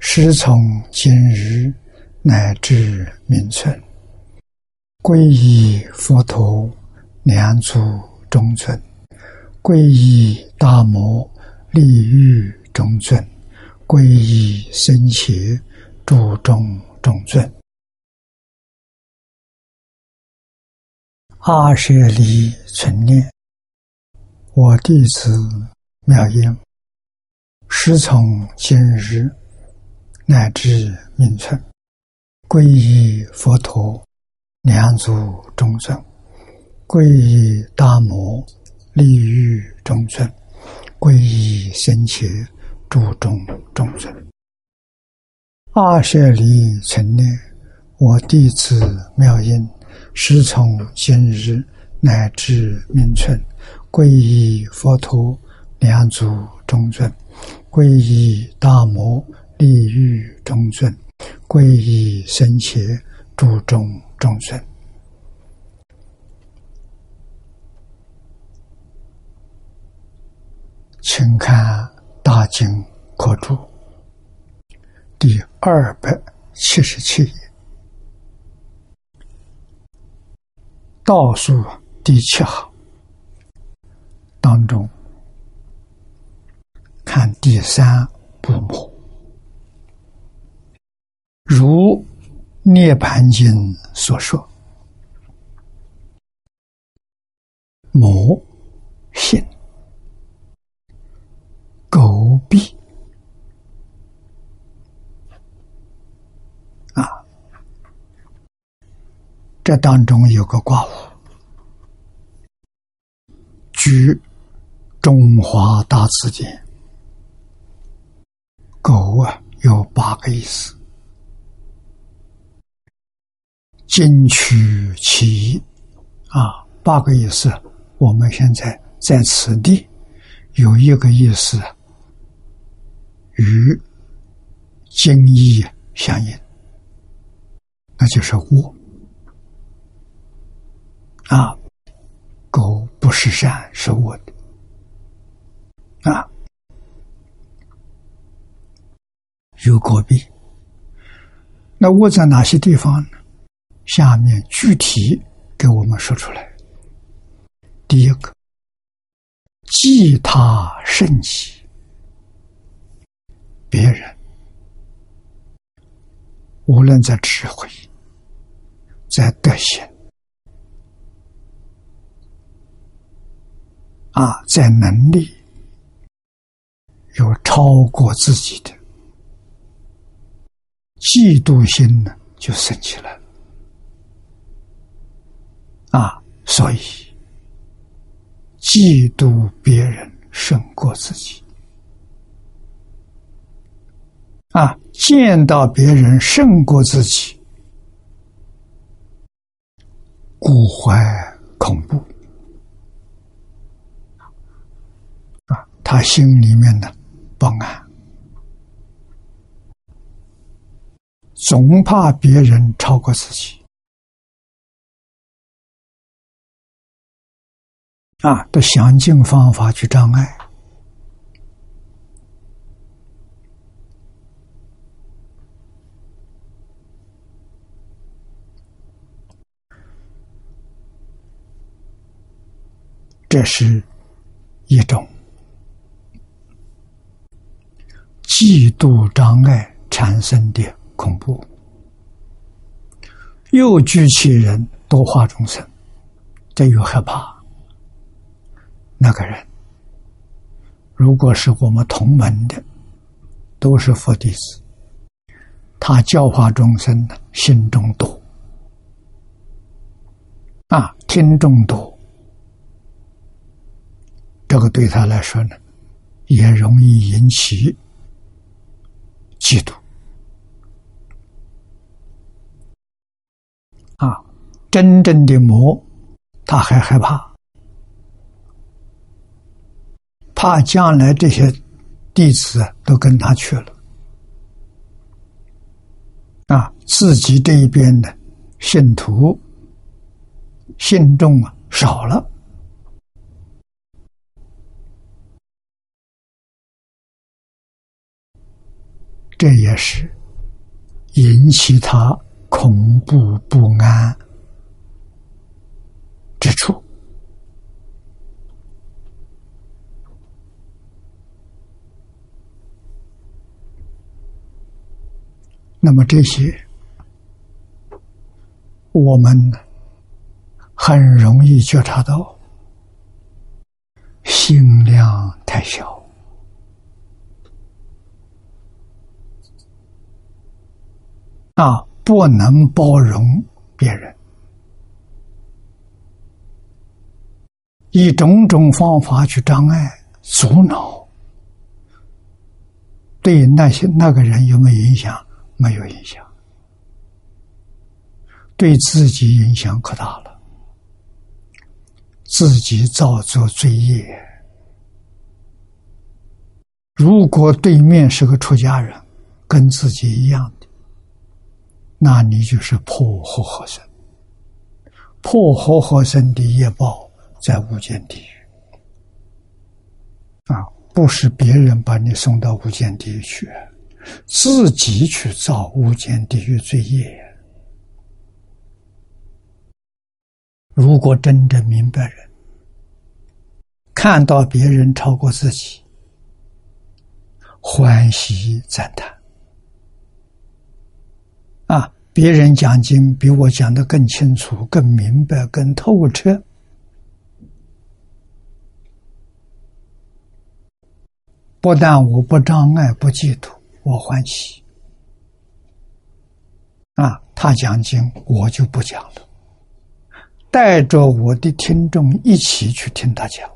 师从今日乃至明存，皈依佛陀，两祖中尊；皈依大摩，利欲中尊；皈依僧伽，注中中尊。阿舍离存念，我弟子妙音，师从今日。乃至名存，皈依佛陀，两足众尊；皈依大摩，利欲中尊；皈依僧伽，注中中尊。阿舍离成念，我弟子妙音，师从今日乃至名存，皈依佛陀，两足众尊；皈依大摩。利欲中尊，皈依僧伽，注中中尊。请看《大经课注》第二百七十七页，倒数第七行当中，看第三部目。如《涅盘经》所说，魔性狗币啊，这当中有个卦物，居《中华大字典》，狗啊有八个意思。金曲其意啊，八个意思。我们现在在此地有一个意思与经义相应，那就是恶啊，狗不是善是恶的啊，有果币。那恶在哪些地方呢？下面具体给我们说出来。第一个，忌他甚己，别人无论在智慧、在德行啊，在能力，有超过自己的，嫉妒心呢，就生起来了。啊，所以嫉妒别人胜过自己啊，见到别人胜过自己，古怀恐怖啊，他心里面的不安，总怕别人超过自己。啊，都想尽方法去障碍，这是一种嫉妒障碍产生的恐怖，又聚其人多化众生，这又害怕。那个人，如果是我们同门的，都是佛弟子，他教化众生呢，心中多，啊，听众多，这个对他来说呢，也容易引起嫉妒。啊，真正的魔，他还害怕。怕将来这些弟子都跟他去了，啊，自己这一边的信徒信众啊少了，这也是引起他恐怖不安。之处，那么这些我们很容易觉察到，心量太小啊，不能包容别人。以种种方法去障碍、阻挠，对那些那个人有没有影响？没有影响，对自己影响可大了，自己造作罪业。如果对面是个出家人，跟自己一样的，那你就是破和合身，破和合身的业报。在无间地狱啊，不是别人把你送到无间地狱去，自己去造无间地狱罪业。如果真正明白人，看到别人超过自己，欢喜赞叹啊！别人讲经比我讲的更清楚、更明白、更透彻。不但我不障碍、不嫉妒，我欢喜。啊，他讲经，我就不讲了，带着我的听众一起去听他讲。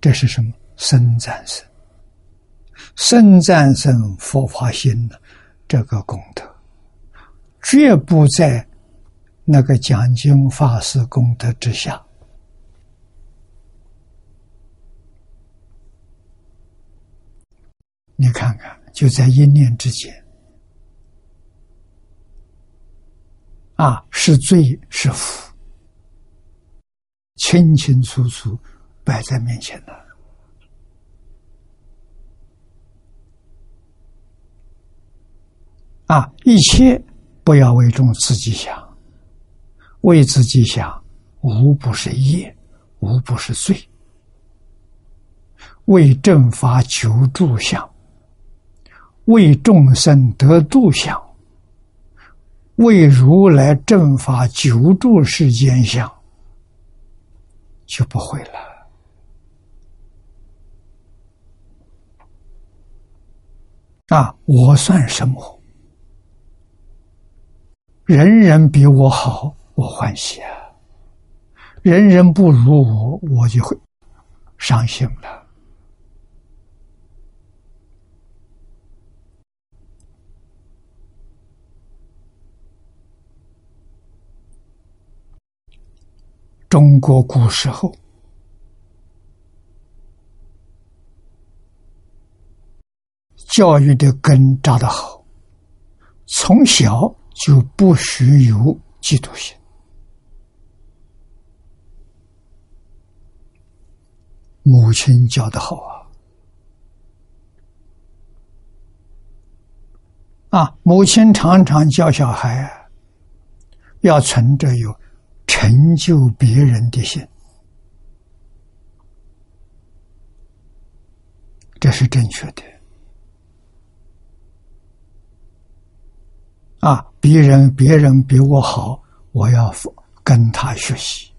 这是什么？生战胜，生战胜佛法心的这个功德，绝不在那个讲经法师功德之下。你看看，就在一念之间，啊，是罪是福，清清楚楚摆在面前了。啊，一切不要为众自己想，为自己想，无不是业，无不是罪。为正法求助想。为众生得度想，为如来正法久住世间想，就不会了。啊，我算什么？人人比我好，我欢喜啊；人人不如我，我就会伤心了。中国古时候，教育的根扎得好，从小就不许有嫉妒心。母亲教的好啊！啊，母亲常常教小孩，要存着有。成就别人的心，这是正确的。啊，别人别人比我好，我要跟他学习，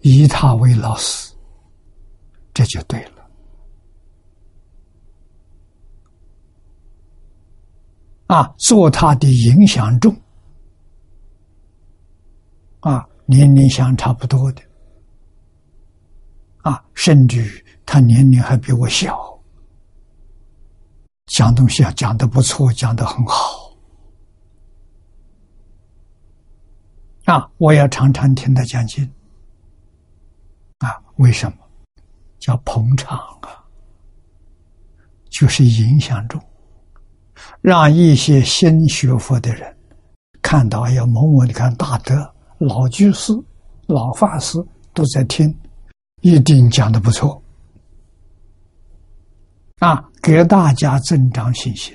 以他为老师，这就对了。啊，做他的影响重。啊，年龄相差不多的，啊，甚至他年龄还比我小，讲东西啊讲的不错，讲的很好，啊，我也常常听他讲经。啊，为什么？叫捧场啊，就是影响中，让一些新学佛的人看到，哎呀，某某，你看大德、老居士、老法师都在听，一定讲的不错。啊，给大家增长信心。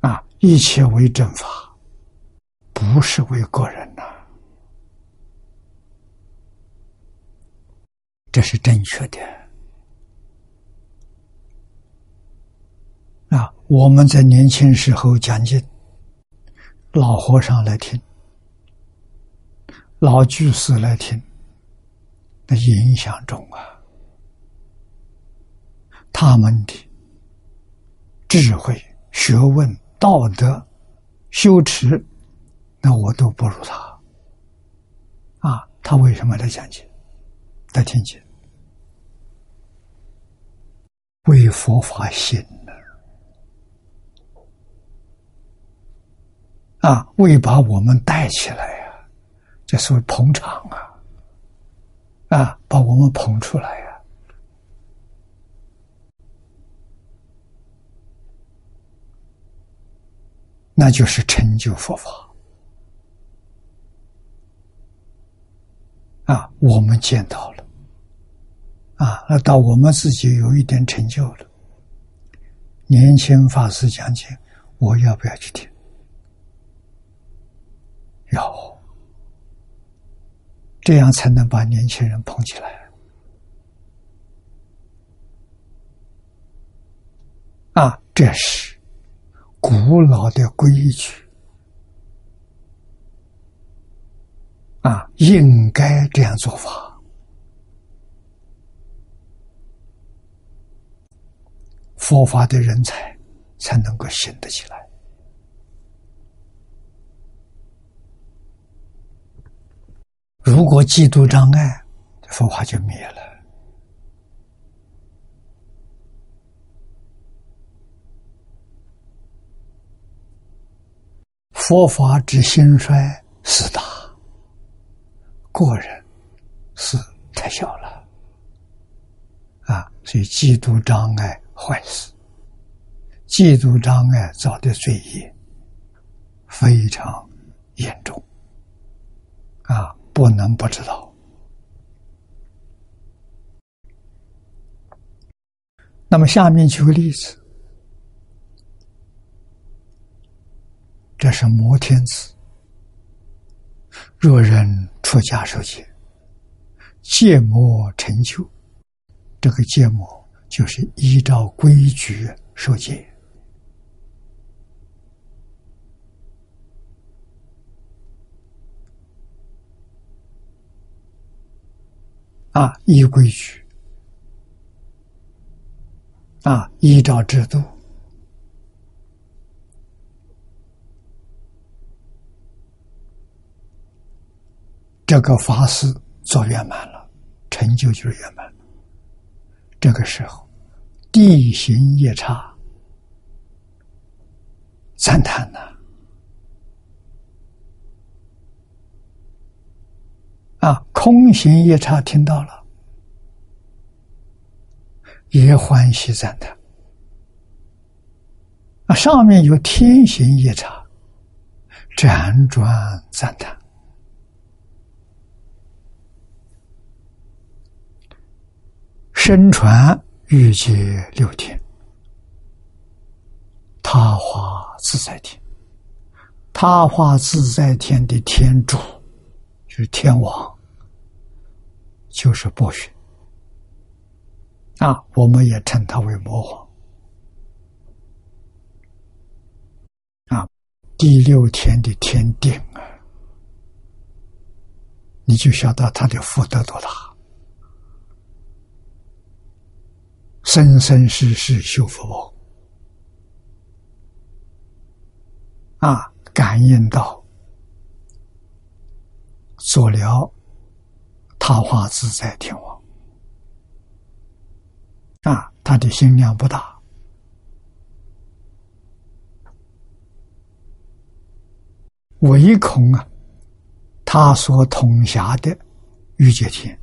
啊，一切为正法，不是为个人呐。这是正确的。啊，我们在年轻时候讲经，老和尚来听，老居士来听，的影响中啊。他们的智慧、学问、道德、修持，那我都不如他。啊，他为什么来讲经、来听经？为佛法行呢？啊，为把我们带起来呀，这是捧场啊！啊，把我们捧出来呀！那就是成就佛法啊！我们见到了啊，那到我们自己有一点成就了。年轻法师讲经，我要不要去听？有，这样才能把年轻人捧起来啊！这是。古老的规矩啊，应该这样做法，佛法的人才才能够行得起来。如果嫉妒障碍，佛法就灭了。佛法之兴衰四大，个人是太小了啊！所以嫉妒障碍坏事，嫉妒障碍造的罪业非常严重啊！不能不知道。那么下面举个例子。这是摩天子。若人出家受戒，戒魔成就，这个戒魔就是依照规矩受戒啊，依规矩啊，依照制度。这个法事做圆满了，成就就是圆满。这个时候，地形夜叉赞叹呐，空行夜叉听到了，也欢喜赞叹。啊，上面有天行夜叉辗转赞叹。身传欲界六天，他化自在天，他化自在天的天主就是天王，就是剥削啊，我们也称他为魔皇啊。第六天的天定啊，你就晓得他的福德多大。生生世世修佛啊，感应到做了他化自在天王。啊，他的心量不大。唯恐啊，他所统辖的欲界天，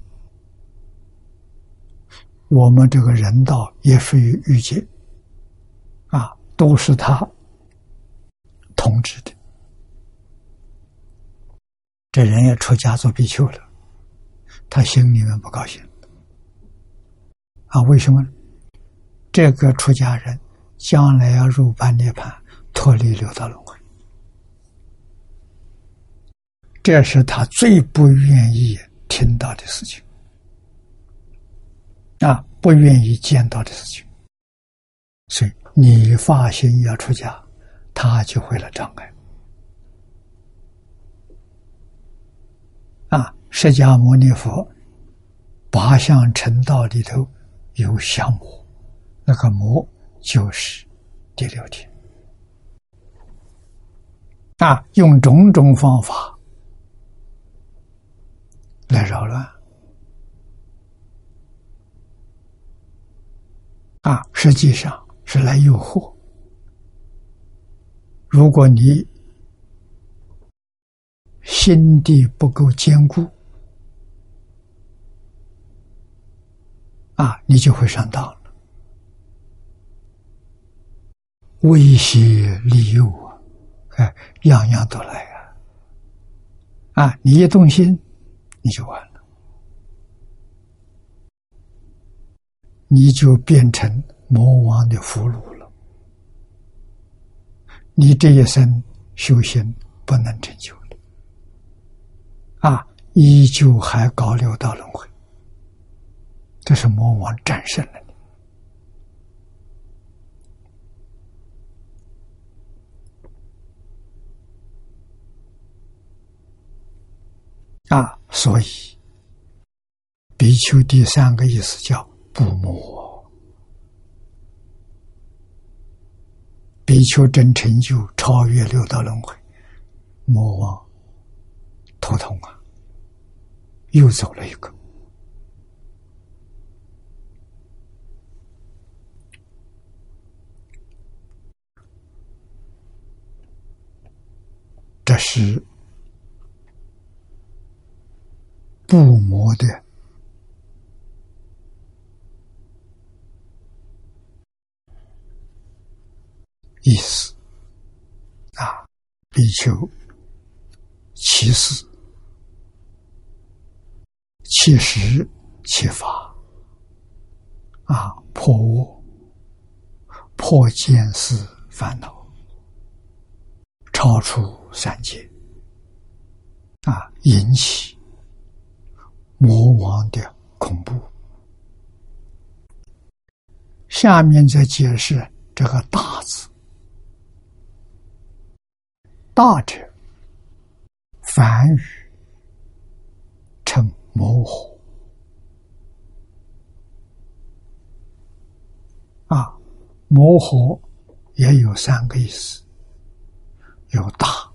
我们这个人道也属于欲界，啊，都是他统治的。这人也出家做比丘了，他心里面不高兴啊？为什么？这个出家人将来要入般涅盘，脱离六道轮回，这是他最不愿意听到的事情啊，不愿意见到的事情。所以你发心要出家，他就会来障碍。啊，释迦牟尼佛八相成道里头有相魔，那个魔就是第六天。啊，用种种方法来扰乱。啊，实际上是来诱惑。如果你心地不够坚固，啊，你就会上当了。威胁利诱啊，哎，样样都来啊！啊，你一动心，你就完了，你就变成魔王的俘虏了。你这一生修行不能成就。啊，依旧还搞六道轮回，这是魔王战胜了你啊！所以，比丘第三个意思叫不魔，比丘真成就超越六道轮回，魔王头痛啊！又走了一个，这是不磨的。意思。啊，比丘其实。其实，其法。啊，破我，破见思烦恼，超出三界啊，引起魔王的恐怖。下面再解释这个“大”字，“大”者，梵语称。模糊啊，模糊也有三个意思：有大、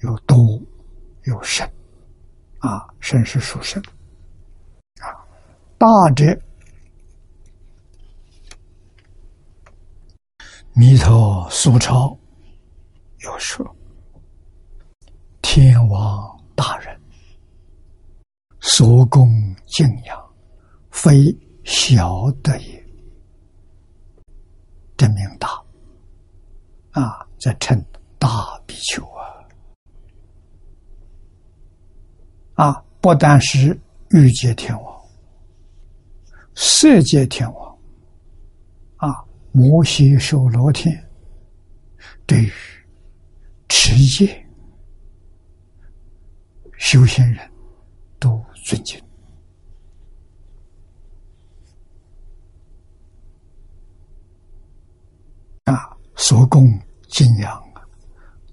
有多、有深。啊，深是属深啊，大者弥陀苏超有说，天王大人。所供敬仰，非小德也。真名大啊，在称大比丘啊啊，不但是欲界天王、色界天王啊，摩西受罗天，对于持戒修行人。都尊敬啊，所供敬仰，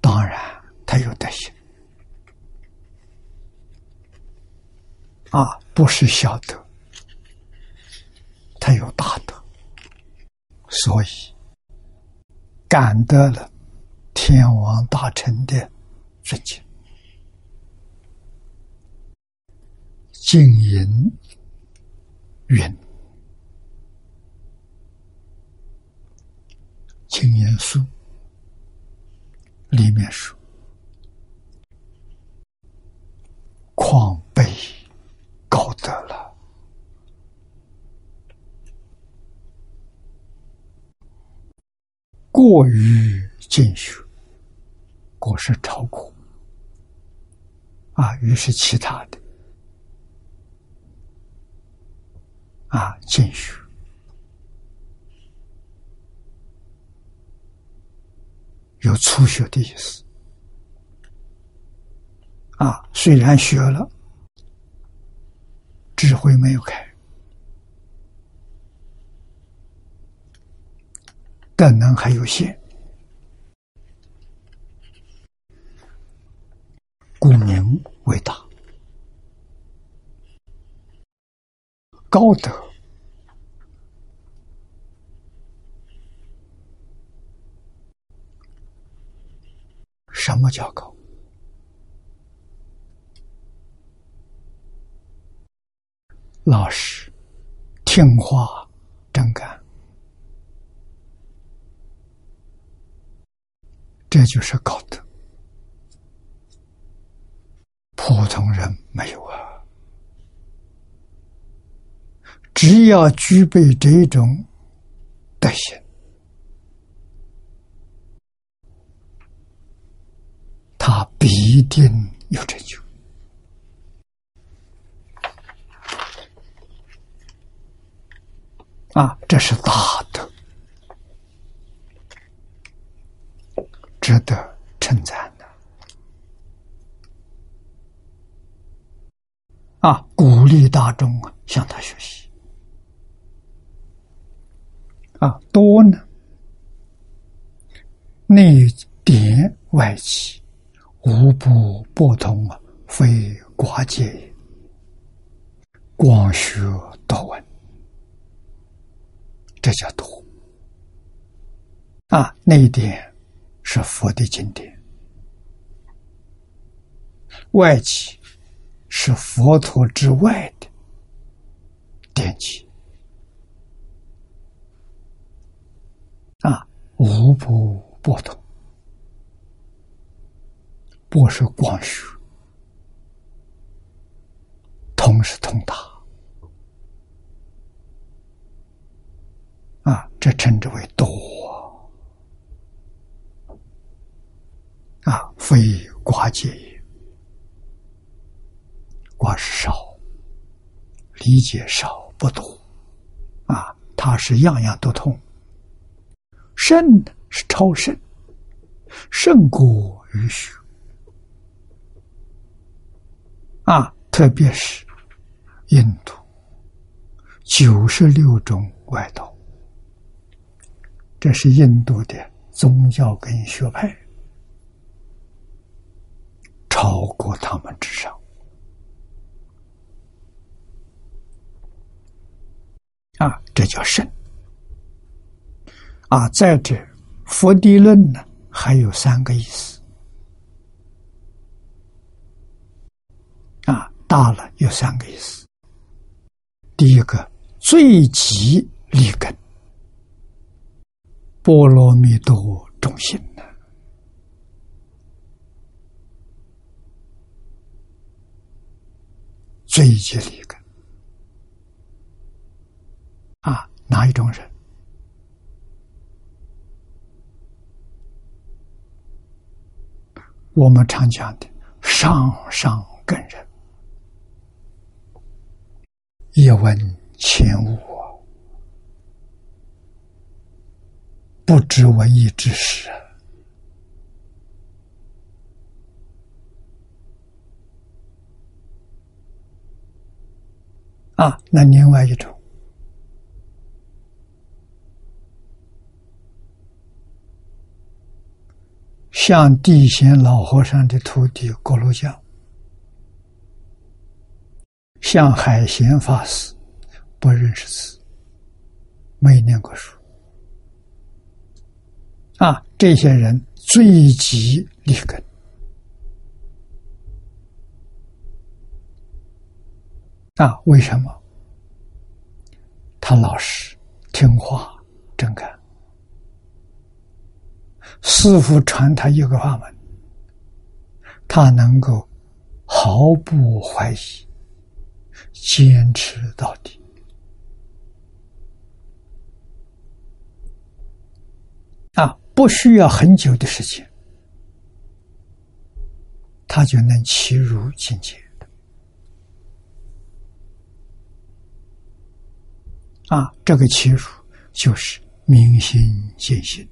当然他有德行啊，不是小德，他有大德，所以感得了天王大臣的尊敬，静音云。青年书里面说：“狂道得了，过于进修，果是超过。啊，于是其他的啊，进修。有初学的意思，啊，虽然学了，智慧没有开，德能还有限，故名为大，高德。什么叫高？老实、听话、真干，这就是高德。普通人没有啊，只要具备这种德行。他必定有成就啊！这是大德，值得称赞的啊！鼓励大众啊，向他学习啊！多呢，内点外起。无不不通啊，非寡见也。广学多闻，这叫多啊。那一点是佛的经典，外籍是佛陀之外的典籍啊，无不不通。不是光学，通是通达，啊，这称之为多啊，非寡见也。寡是少，理解少不多，啊，它是样样都通，甚是超胜，胜过于虚。啊，特别是印度九十六种外道，这是印度的宗教跟学派，超过他们之上。啊，这叫圣。啊，在这佛地论呢，还有三个意思啊。大了有三个意思。第一个，最极立根，波罗蜜多中心的最极立根啊，哪一种人？我们常讲的上上根人。一闻前悟，不知文艺之事啊！那另外一种，像地贤老和尚的徒弟郭罗江。像海贤法师不认识字，没念过书啊！这些人最急立根啊？为什么？他老实、听话、真干。师傅传他一个法门，他能够毫不怀疑。坚持到底啊！不需要很久的时间，他就能起如境界。啊，这个起入就是明心见性，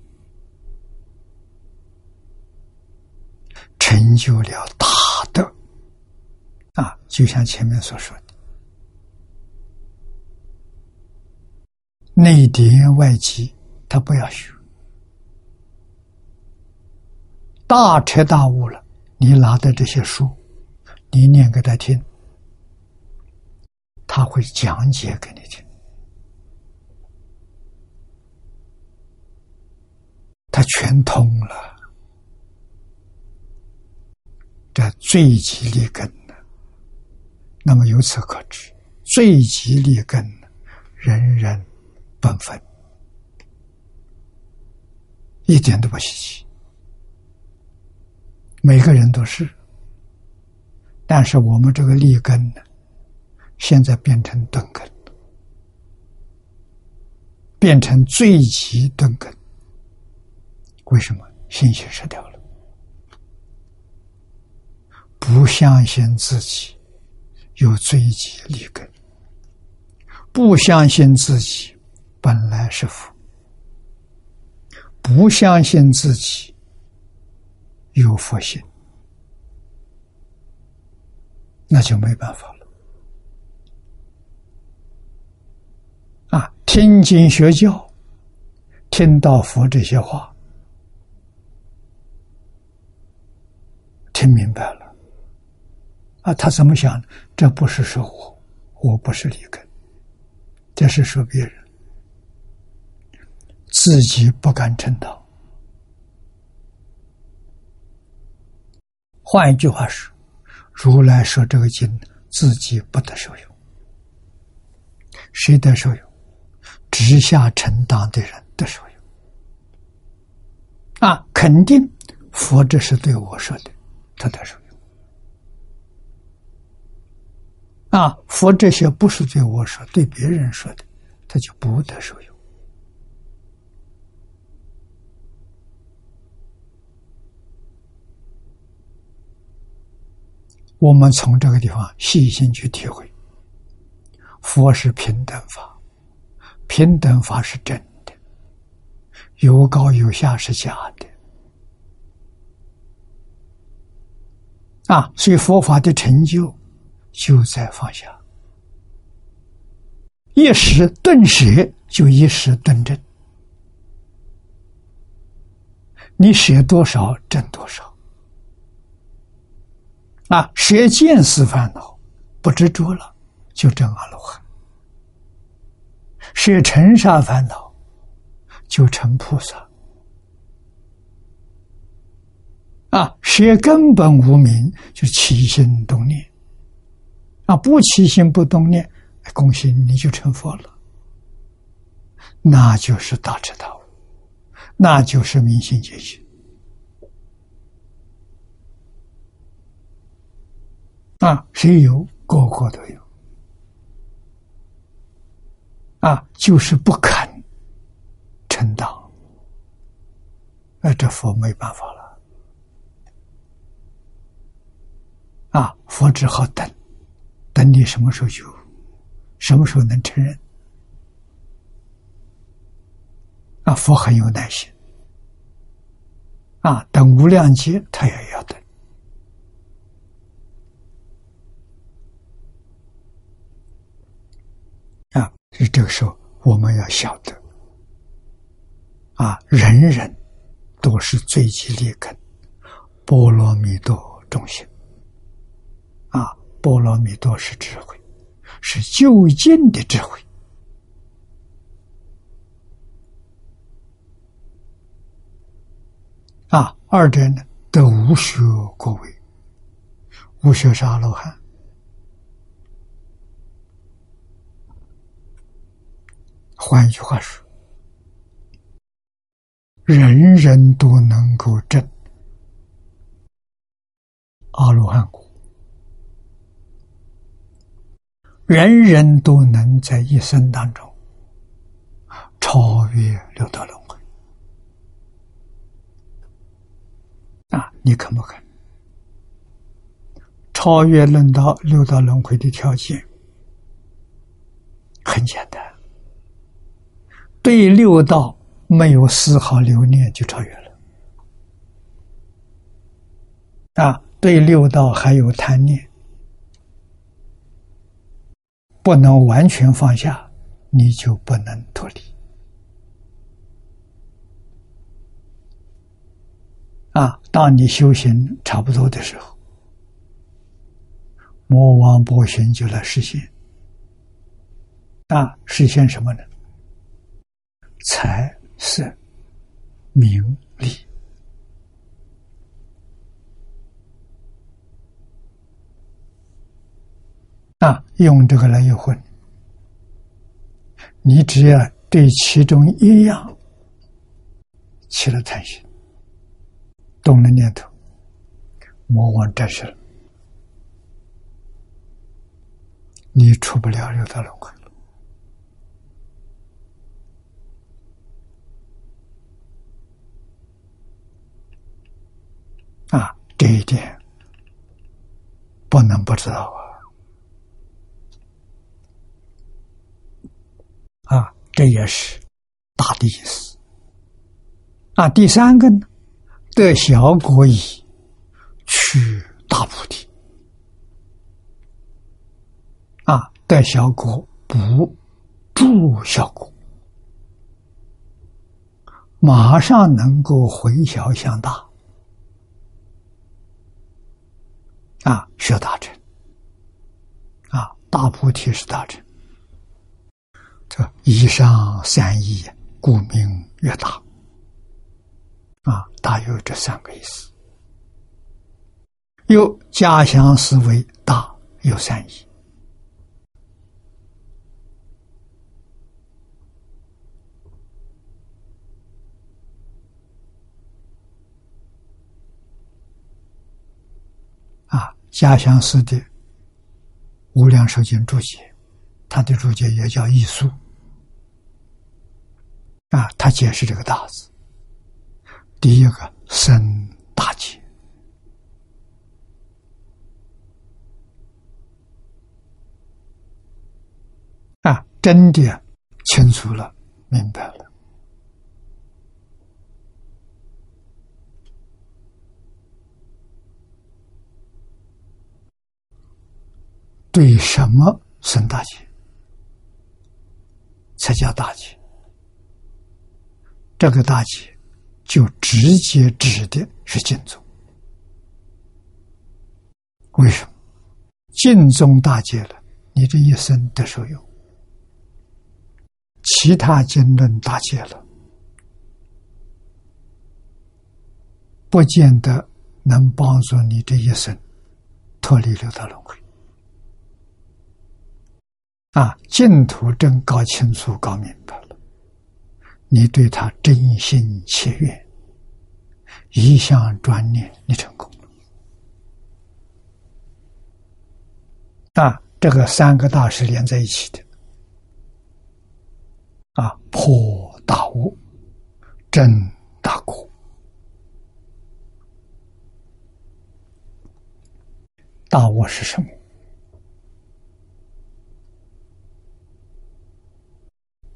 成就了大德。啊，就像前面所说的，内典外记，他不要学。大彻大悟了，你拿的这些书，你念给他听，他会讲解给你听。他全通了，这最极利根呢？那么由此可知，最极利根人人本分，一点都不稀奇。每个人都是，但是我们这个利根呢，现在变成钝根，变成最极钝根。为什么？信心失掉了？不相信自己有最极利根，不相信自己本来是福，不相信自己有佛性，那就没办法了。啊，听经学教，听到佛这些话。听明白了，啊，他怎么想？这不是说我，我不是李根，这是说别人，自己不敢称道。换一句话说，如来说这个经，自己不得受用，谁得受用？直下承当的人得受用。啊，肯定佛这是对我说的。他得受用啊！佛这些不是对我说，对别人说的，他就不得受用。我们从这个地方细心去体会，佛是平等法，平等法是真的，有高有下是假的。啊，所以佛法的成就就在放下，一时顿舍就一时顿正，你舍多少挣多少。啊，舍见思烦恼不执着了，就证阿罗汉；舍尘沙烦恼就成菩萨。啊，学根本无名，就起心动念。啊，不起心不动念，恭喜你就成佛了。那就是大彻大悟，那就是明心见性。啊，谁有，个个都有。啊，就是不肯承当，那这佛没办法了。啊，佛只好等，等你什么时候就，什么时候能承认？啊，佛很有耐心。啊，等无量劫，他也要等。啊，所以这个时候我们要晓得，啊，人人都是最极劣根，波罗蜜多众生。啊，波罗蜜多是智慧，是究竟的智慧。啊，二者呢，都无学过位，无学是阿罗汉。换一句话说，人人都能够证阿罗汉果。人人都能在一生当中超越六道轮回，你肯不肯？超越论到六道轮回的条件很简单，对六道没有丝毫留念就超越了。啊，对六道还有贪念，不能完全放下，你就不能脱离。啊，当你修行差不多的时候，魔王波旬就来实现。啊，实现什么呢？财色名利。啊，用这个来诱惑你，你只要对其中一样起了贪心。动了念头，魔王战胜了，你出不了六道轮回了。啊，这一点不能不知道啊！啊，这也是大的意思。啊，第三个呢？得小果以，取大菩提。啊，得小果不助小果，马上能够回小向大。啊，学大成。啊，大菩提是大成。这以上三义，故名曰大。啊，大约这三个意思。有家乡思维大有三义。啊，家乡寺的《无量寿经注解》，他的注解也叫易疏。啊，他解释这个“大”字。第一个生大劫啊，真的清楚了，明白了。对什么生大劫，才叫大劫？这个大劫。就直接指的是净宗，为什么？净宗大戒了，你这一生得受用；其他经论大戒了，不见得能帮助你这一生脱离六道轮回。啊，净土真搞清楚、搞明白了。你对他真心切愿，一向专念，你成功了。啊，这个三个大是连在一起的。啊，破大悟，真大果。大悟是什么？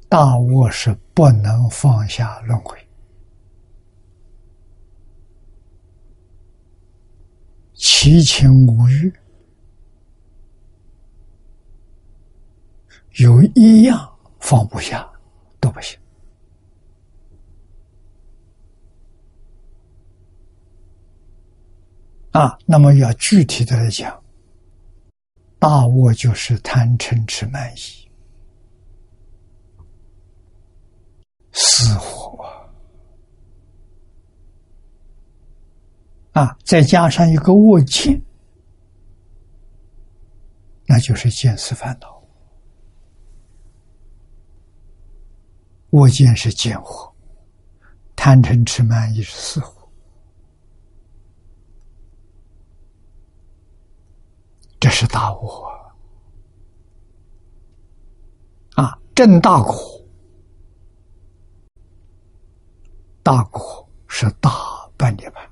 大悟是不能放下轮回，七情五欲有一样放不下都不行啊！那么要具体的来讲，大悟就是贪嗔痴慢疑。死活啊！再加上一个卧见，那就是见思烦恼。卧见是见火，贪嗔痴慢疑是死火，这是大我啊！正大果。大果是大半涅槃，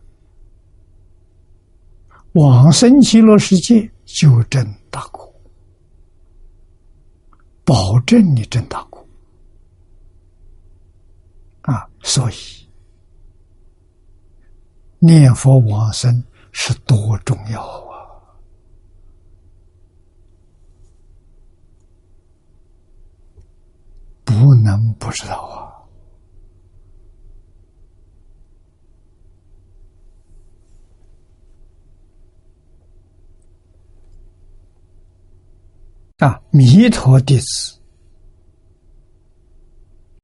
往生极乐世界就证大果，保证你证大果啊！所以念佛往生是多重要啊！不能不知道啊！啊，弥陀弟子，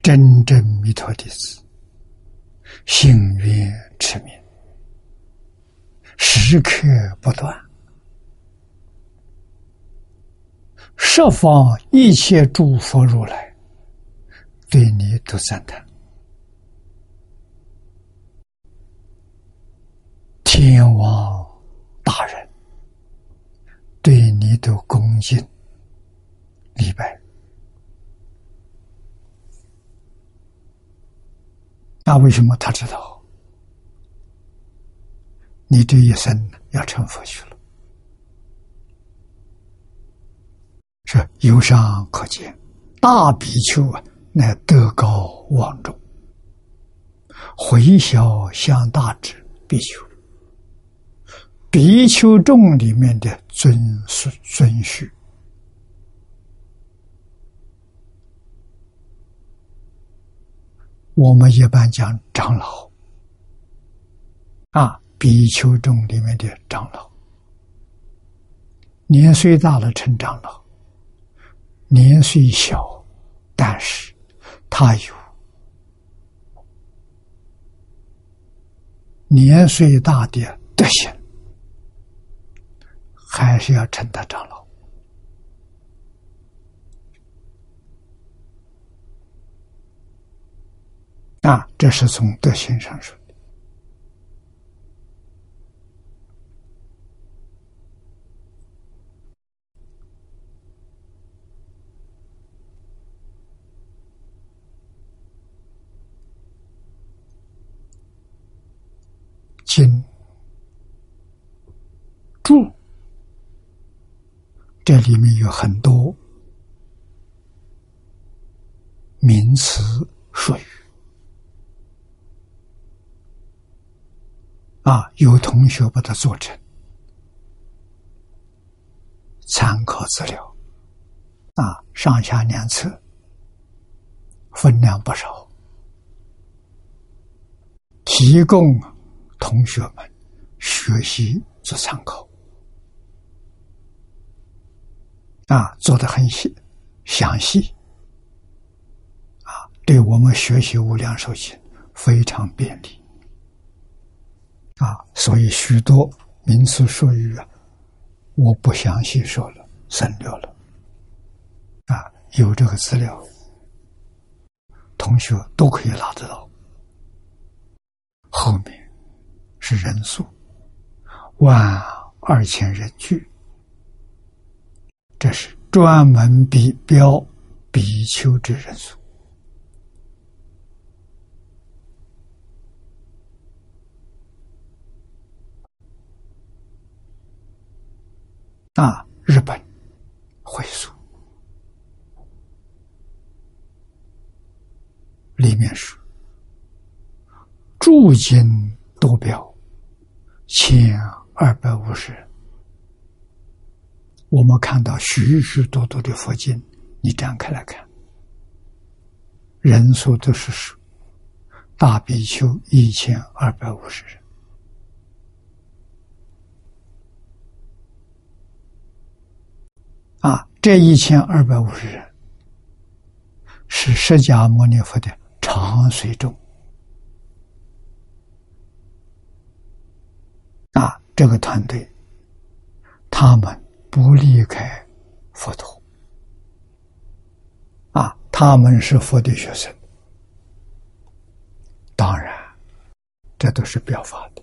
真正弥陀弟子，心愿持名，时刻不断，设方一切诸佛如来，对你都赞叹，天王大人对你都恭敬。礼拜，那为什么他知道？你这一生要成佛去了，是由上可见，大比丘啊，乃德高望重，回小向大之比丘，比丘众里面的尊尊尊序。我们一般讲长老，啊，比丘众里面的长老，年岁大了成长老，年岁小，但是他有年岁大的德行，还是要称他长老。啊，这是从德行上说的。经注这里面有很多名词术语。啊，有同学把它做成参考资料，啊，上下两册，分量不少，提供同学们学习做参考。啊，做的很细详细，啊，对我们学习无量寿经非常便利。啊，所以许多名词术语啊，我不详细说了，省略了。啊，有这个资料，同学都可以拿得到。后面是人数，万二千人聚，这是专门比标比丘之人数。啊，日本会所里面是驻京多表千二百五十人，我们看到许许多多的佛经，你展开来看，人数都是数大比丘一千二百五十人。啊，这一千二百五十人是释迦牟尼佛的长随众。啊，这个团队，他们不离开佛陀。啊，他们是佛的学生。当然，这都是表法的。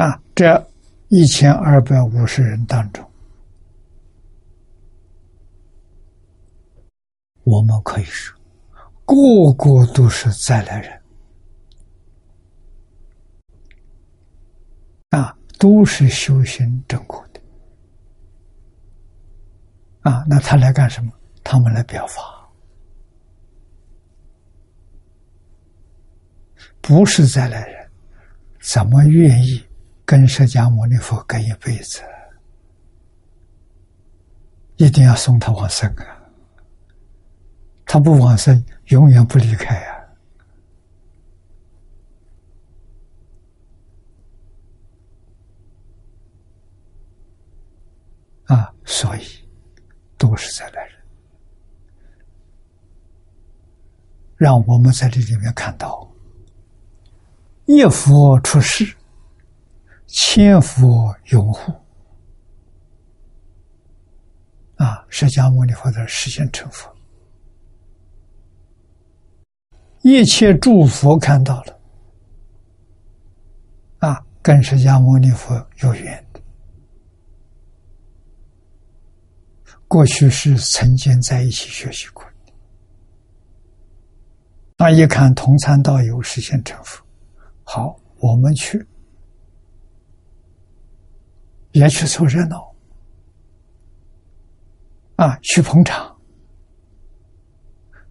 啊，这。一千二百五十人当中，我们可以说，个个都是再来人。啊都是修行正果的。啊，那他来干什么？他们来表法，不是再来人，怎么愿意跟释迦牟尼佛跟一辈子？一定要送他往生啊！他不往生，永远不离开啊！啊，所以都是在来人，让我们在这里面看到：一佛出世，千佛拥护。啊，释迦牟尼佛的实现成佛，一切诸佛看到了，啊，跟释迦牟尼佛有缘的，过去是曾经在一起学习过的，那一看同参道友实现成佛，好，我们去，也去凑热闹。啊，去捧场，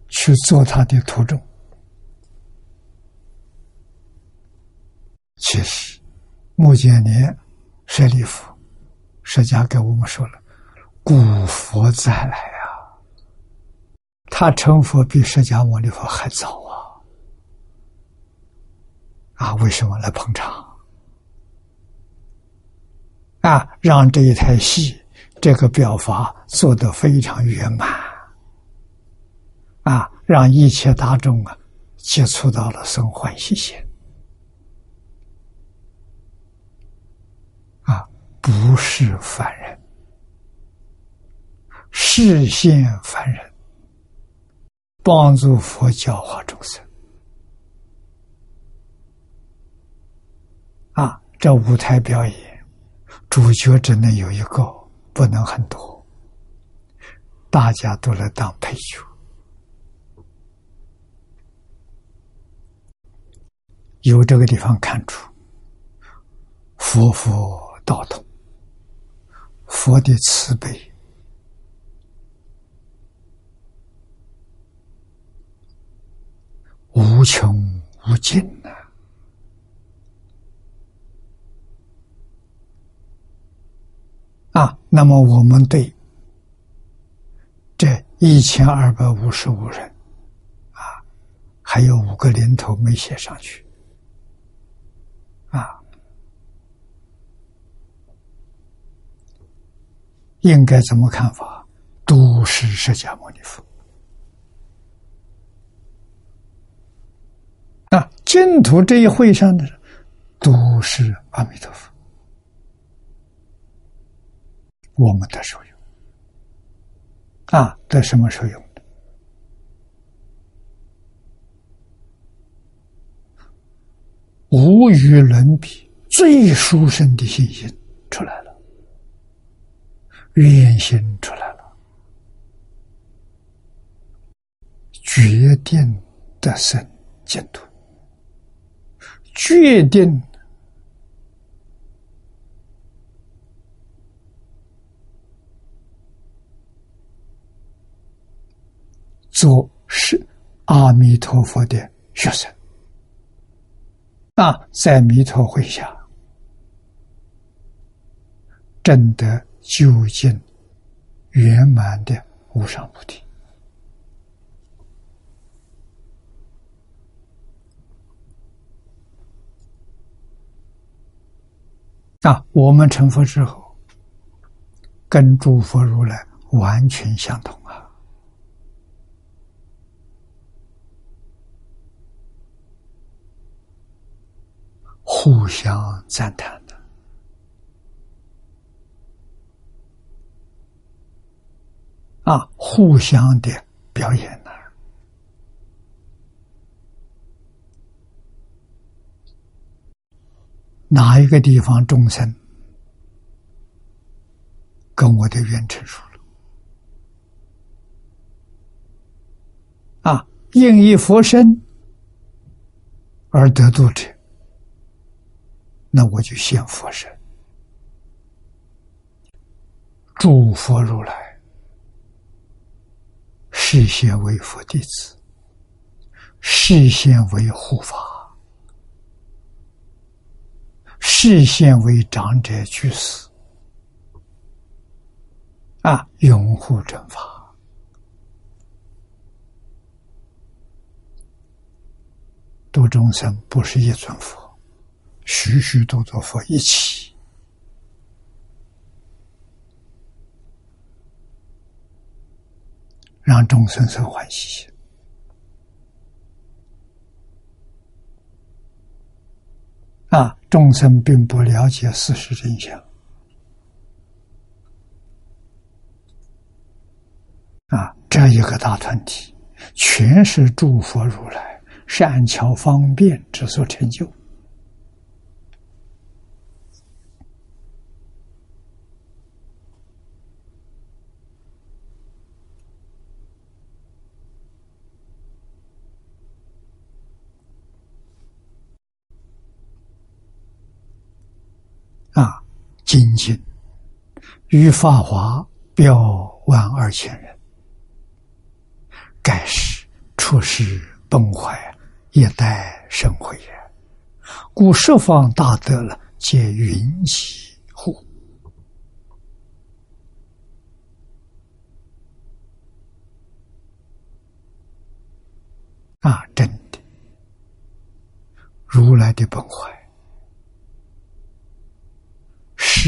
去做他的徒众。其实，目犍连、舍利弗、释迦给我们说了：“古佛再来啊！”他成佛比释迦牟尼佛还早啊！啊，为什么来捧场？啊，让这一台戏。这个表法做得非常圆满，啊，让一切大众啊接触到了生欢喜心，啊，不是凡人，视现凡人，帮助佛教化众生，啊，这舞台表演主角只能有一个。不能很多，大家都来当配角。由这个地方看出，佛佛道同，佛的慈悲无穷无尽呐。那么我们对这一千二百五十五人，啊，还有五个零头没写上去，啊，应该怎么看法？都是释迦牟尼佛。啊，净土这一会上的都是阿弥陀佛。我们的受用啊，得什么受用的？无与伦比，最殊胜的信心出来了，愿心出来了，决定的生净土，决定。做是阿弥陀佛的学生啊，在弥陀会下证得究竟圆满的无上菩提啊！我们成佛之后，跟诸佛如来完全相同啊！互相赞叹的啊，互相的表演呢？哪一个地方众生跟我的缘成熟了？啊，应以佛身而得度者。那我就现佛身，诸佛如来世现为佛弟子，世现为护法，世现为长者居士，啊，拥护正法。度众生不是一尊佛，许许多多佛一起，让众生生欢喜啊！众生并不了解事实真相啊！这一个大团体，全是诸佛如来。善巧方便之所成就啊！精进于法华标万二千人，盖世出世崩坏。一代生慧也，故十方大德了，皆云集乎？啊，真的，如来的本怀，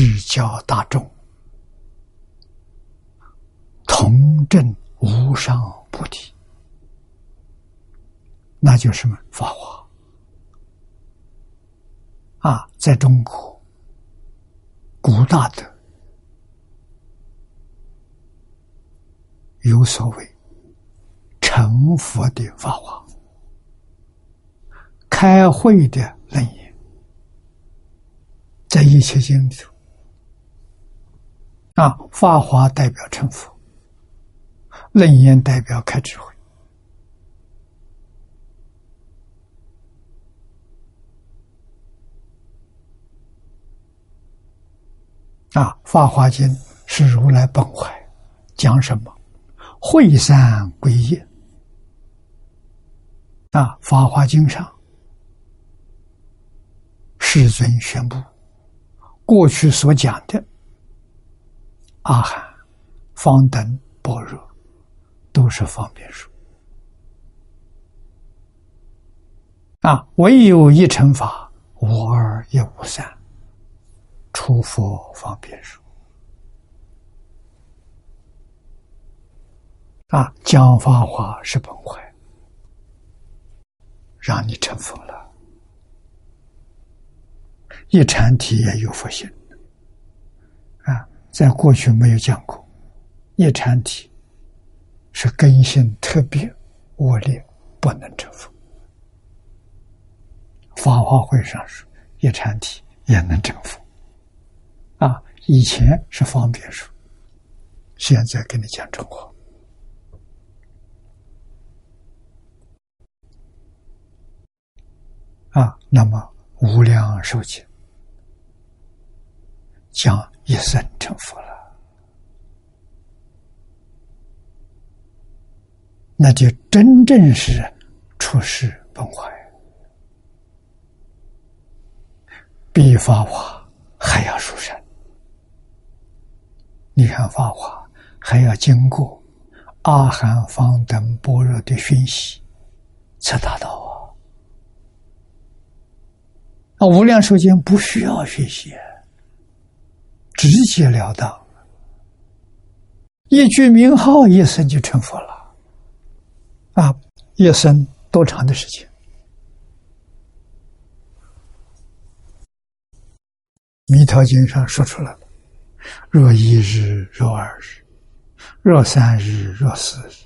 释教大众，同证无上菩提。那就是什么？法华。啊，在中国古大德有所谓成佛的法华，开会的论言，在一切经里头啊，法华代表成佛，楞严代表开智慧。啊，《法华经》是如来本怀，讲什么？会三归一。啊，《法华经》上，世尊宣布，过去所讲的阿含、方等、般若，都是方便术。啊，唯有一乘法，无二也无三。出佛方便说啊，讲法华是本怀，让你成佛了。一禅体也有佛性，在过去没有讲过，一禅体是根性特别恶劣，不能征服。法华会上说，一禅体也能征服。啊，以前是方便说，现在跟你讲真话。啊，那么无量寿经讲一生成佛了，那就真正是出世崩坏，比法华还要殊胜。你看法华还要经过阿含、方等般若的熏习，才达到啊！啊，无量寿经不需要学习，直截了当，一句名号，一生就成佛了。啊，一生多长的时间？弥陀经上说出来了。若一日，若二日，若三日，若四日，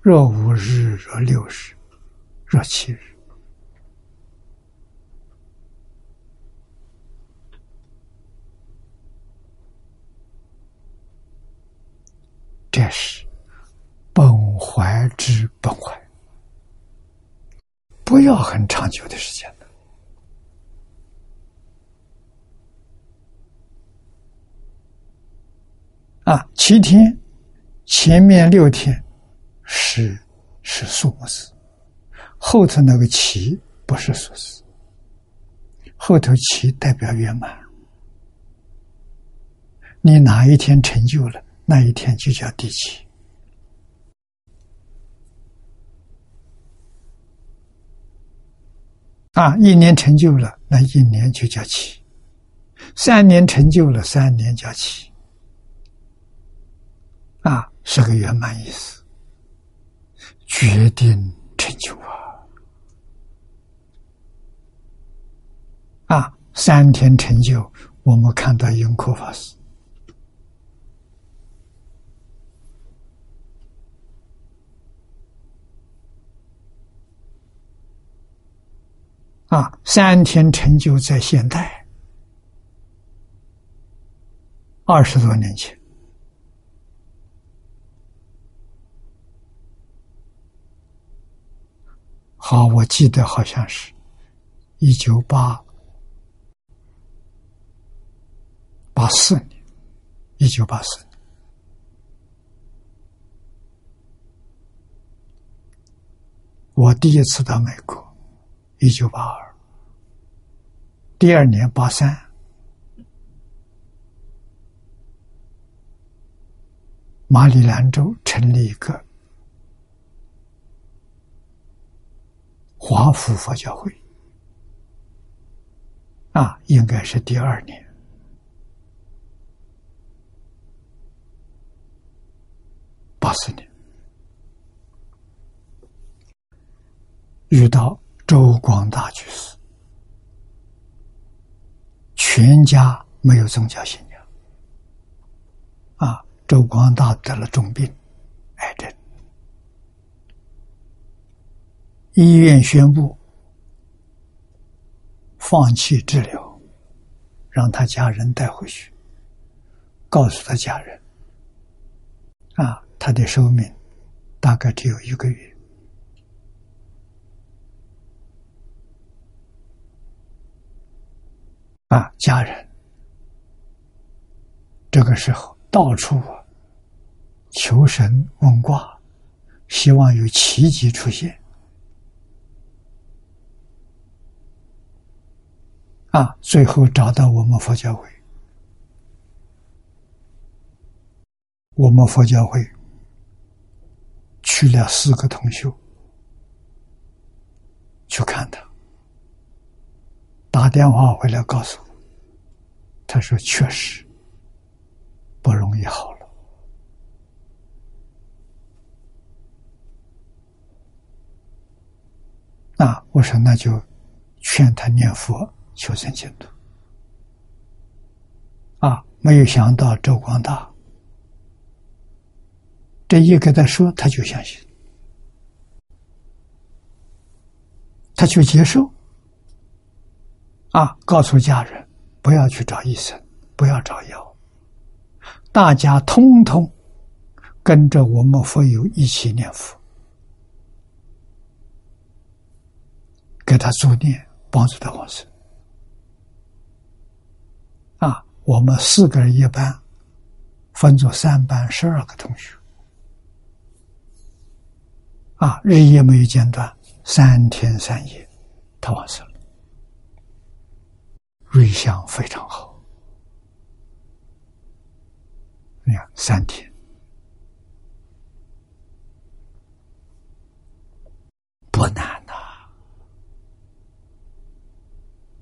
若五日，若六日，若七日，这是本怀之本怀，不要很长久的时间。啊，七天前面六天是是数字，后头那个七不是数字，后头七代表圆满。你哪一天成就了，那一天就叫第七。啊，一年成就了，那一年就叫七；三年成就了，三年叫七。啊，是个圆满意思，决定成就啊！啊，三天成就，我们看到永科法师啊，三天成就在现代，二十多年前。好，我记得好像是一九八八四年，一九八四年，我第一次到美国，一九八二，第二年八三，马里兰州成立一个。华府佛教会。啊，应该是第二年，八四年。遇到周光大居士，全家没有宗教信仰啊，周光大得了重病，癌症。医院宣布放弃治疗，让他家人带回去，告诉他家人：“啊，他的寿命大概只有一个月。”啊，家人这个时候到处求神问卦，希望有奇迹出现。啊！最后找到我们佛教会，我们佛教会去了四个同修去看他，打电话回来告诉我，他说确实不容易好了。那我说那就劝他念佛。求生净土啊！没有想到周光大，这一跟他说，他就相信，他就接受啊！告诉家人不要去找医生，不要找药，大家通通跟着我们佛友一起念佛，给他助念，帮助他往生。啊我们四个人一班，分作三班，十二个同学，啊，日夜没有间断，三天三夜，他往生了，瑞相非常好。你看，三天不难呐，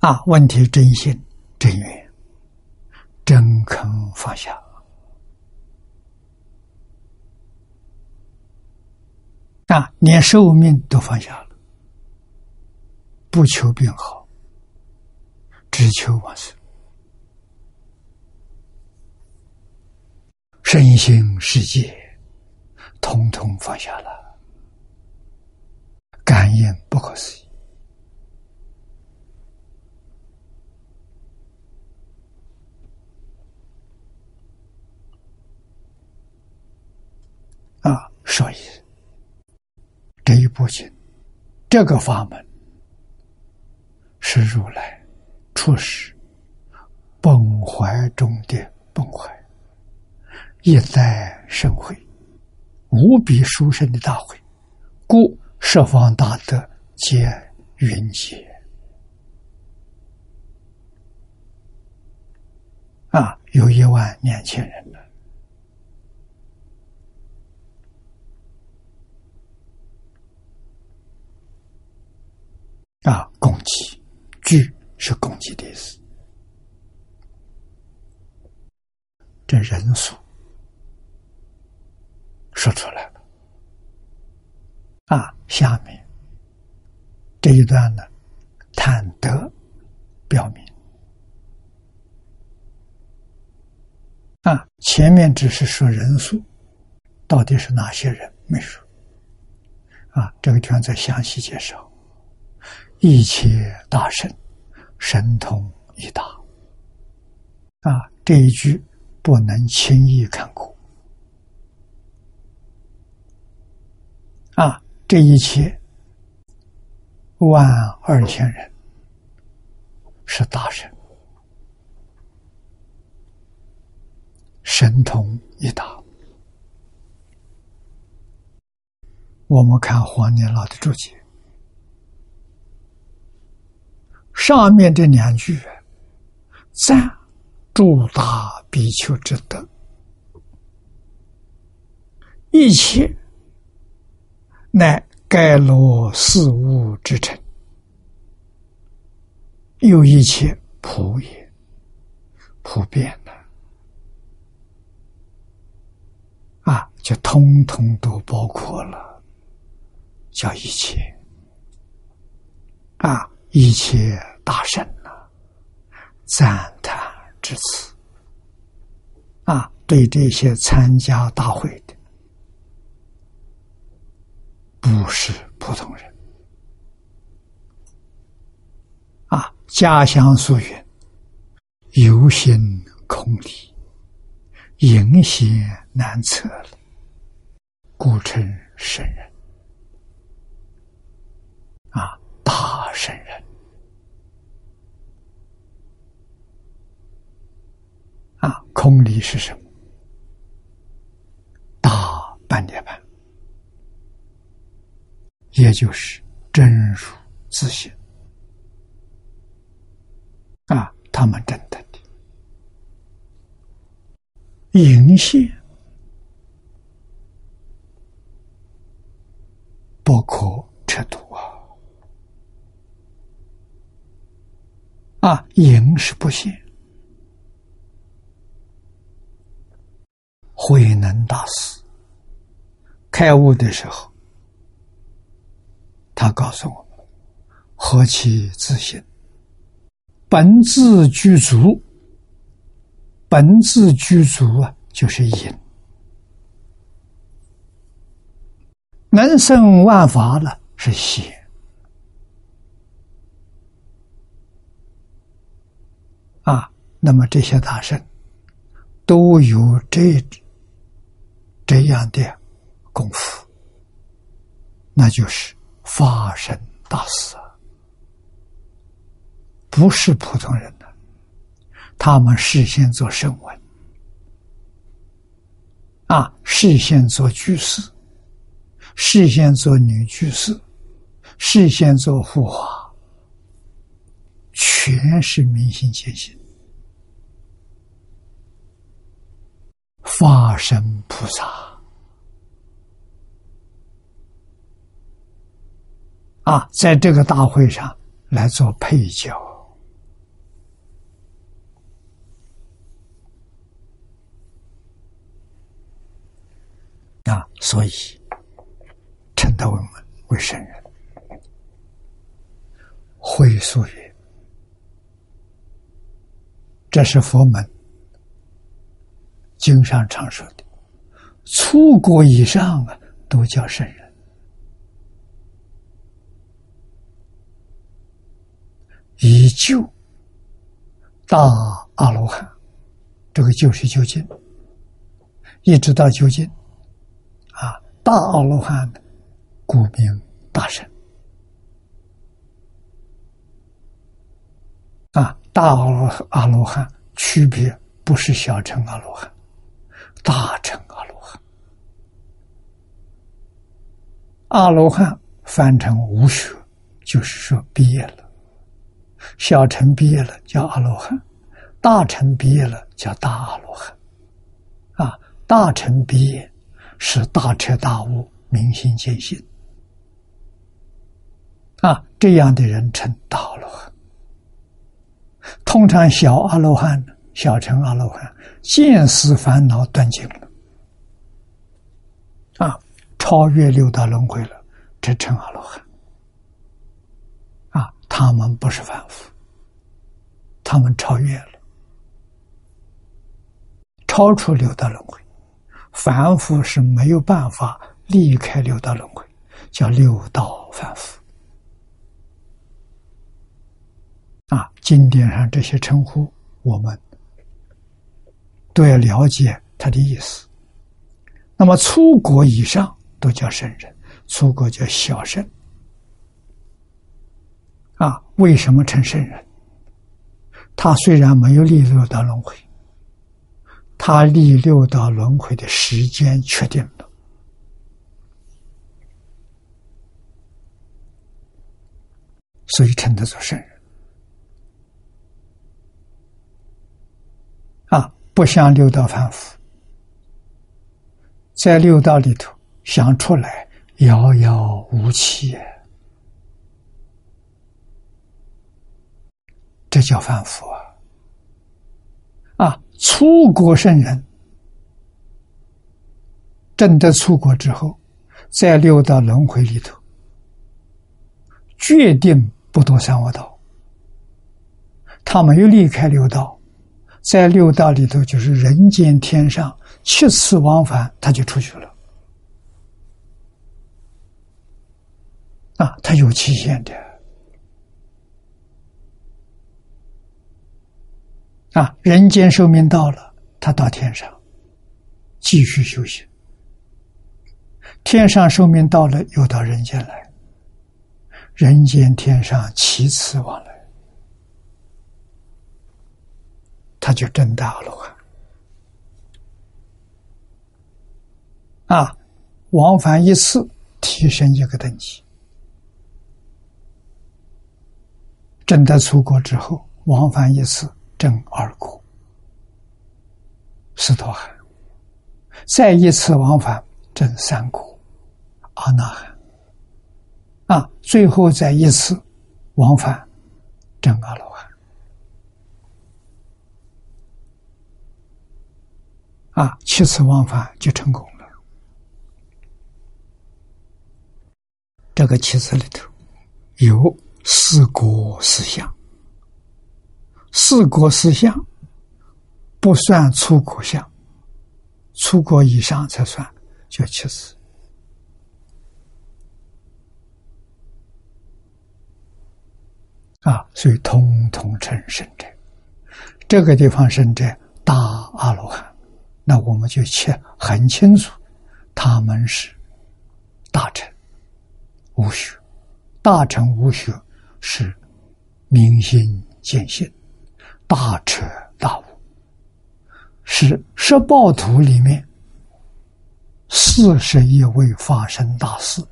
啊，问题真心真愿。真肯放下啊，连寿命都放下了，不求病好，只求往生，身心世界通通放下了，感应不可思议。啊，所以这一部经，这个法门是如来出世崩坏中的崩坏，一再盛会，无比殊胜的大会，故十方大德皆云集。啊，有一万年轻人了。啊，攻击，聚是攻击的意思。这人数说出来了。啊，下面这一段呢，坦德表明。啊，前面只是说人数，到底是哪些人没说。啊，这个地方再详细介绍。一切大神，神通一达。啊，这一句不能轻易看过。啊，这一切万二千人是大神。神通一达，我们看黄年老的注解，上面这两句赞诸大比丘之德，一切乃盖罗事物之成，又一切普也，普遍的。啊，就通通都包括了，叫一切。啊，一切大圣呐，赞叹之词啊，对这些参加大会的，不是普通人啊，家乡所云，有心空里。隐显难测了，故称圣人啊，大圣人啊，空理是什么？大半涅盘，也就是真如自性啊，他们真的。隐现不可测度啊！啊，隐是不现。慧能大师开悟的时候，他告诉我们：何其自信，本自具足。本自具足啊，就是隐，能生万法了是显啊。那么这些大圣都有这这样的功夫，那就是法身大师啊，不是普通人的。他们事先做声闻，啊，事先做居士，事先做女居士，事先做护法，全是明心见性，法身菩萨啊，在这个大会上来做配角。啊，所以称他为我们为圣人。会所曰：“这是佛门经上常说的，出国以上啊，都叫圣人。以救大阿罗汉，这个就是究竟，一直到究竟。”啊大阿罗汉，故名大神。啊，大阿罗阿罗汉区别不是小乘阿罗汉，大乘阿罗汉，阿罗汉翻成无学，就是说毕业了，小乘毕业了叫阿罗汉，大乘毕业了叫大阿罗汉。啊，大乘毕业，是大彻大悟，明心见性。啊，这样的人称大罗汉。通常小阿罗汉呢？小乘阿罗汉见思烦恼断尽了。啊，超越六道轮回了，这称阿罗汉。啊，他们不是凡夫，他们超越了，超出六道轮回。凡夫是没有办法离开六道轮回，叫六道凡夫。啊，经典上这些称呼，我们都要了解他的意思。那么，出国以上都叫圣人，出国叫小圣。啊，为什么称圣人？他虽然没有历六道轮回，他历六道轮回的时间确定了，所以称得做圣人。啊，不像六道凡夫。在六道里头想出来遥遥无期，这叫凡夫啊！啊，出国圣人，真的出国之后，在六道轮回里头，决定不堕三恶道。他没有离开六道，在六道里头就是人间天上。七次往返，他就出去了。啊，他有期限的。啊，人间寿命到了，他到天上继续修行；天上寿命到了，又到人间来。人间天上七次往来，他就真大了啊！啊，往返一次提升一个等级。真的出国之后，往返一次正二国，斯陀含；再一次往返正三国，阿那含。啊，最后再一次往返正阿罗汉。啊，七次往返就成功了。这个七次里头有四国四相，四国四相不算出国相，出国以上才算叫七次啊，所以通通称圣者。这个地方圣者大阿罗汉，那我们就切很清楚，他们是大乘。无学，大乘无学是明心见性，大彻大悟，是十报图里面四十一位发生大事，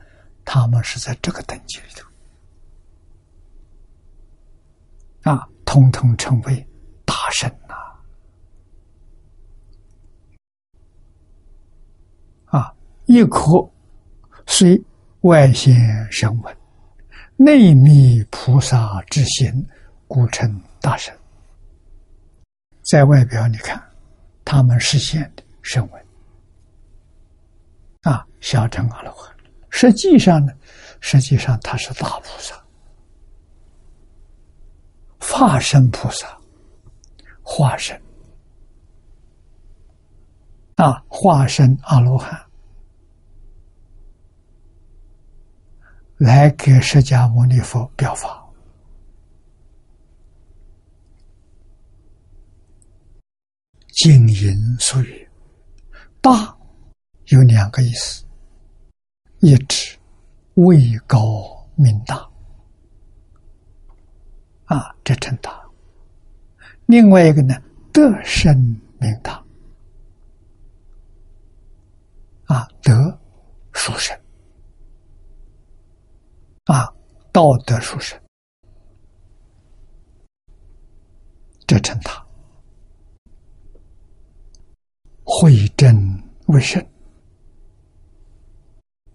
他们是在这个等级里头。啊，统统称为大圣呐啊，一颗虽。外显声闻，内密菩萨之心，故称大圣。在外表你看，他们实现的声闻啊，小乘阿罗汉。实际上呢，实际上他是大菩萨，化身菩萨，化身啊，化身阿罗汉。来给释迦牟尼佛表法，经营所语，大有两个意思，一指位高名大，啊，这称大；另外一个呢，德深名大，啊，德殊胜。啊，道德书生，这称他慧真为圣，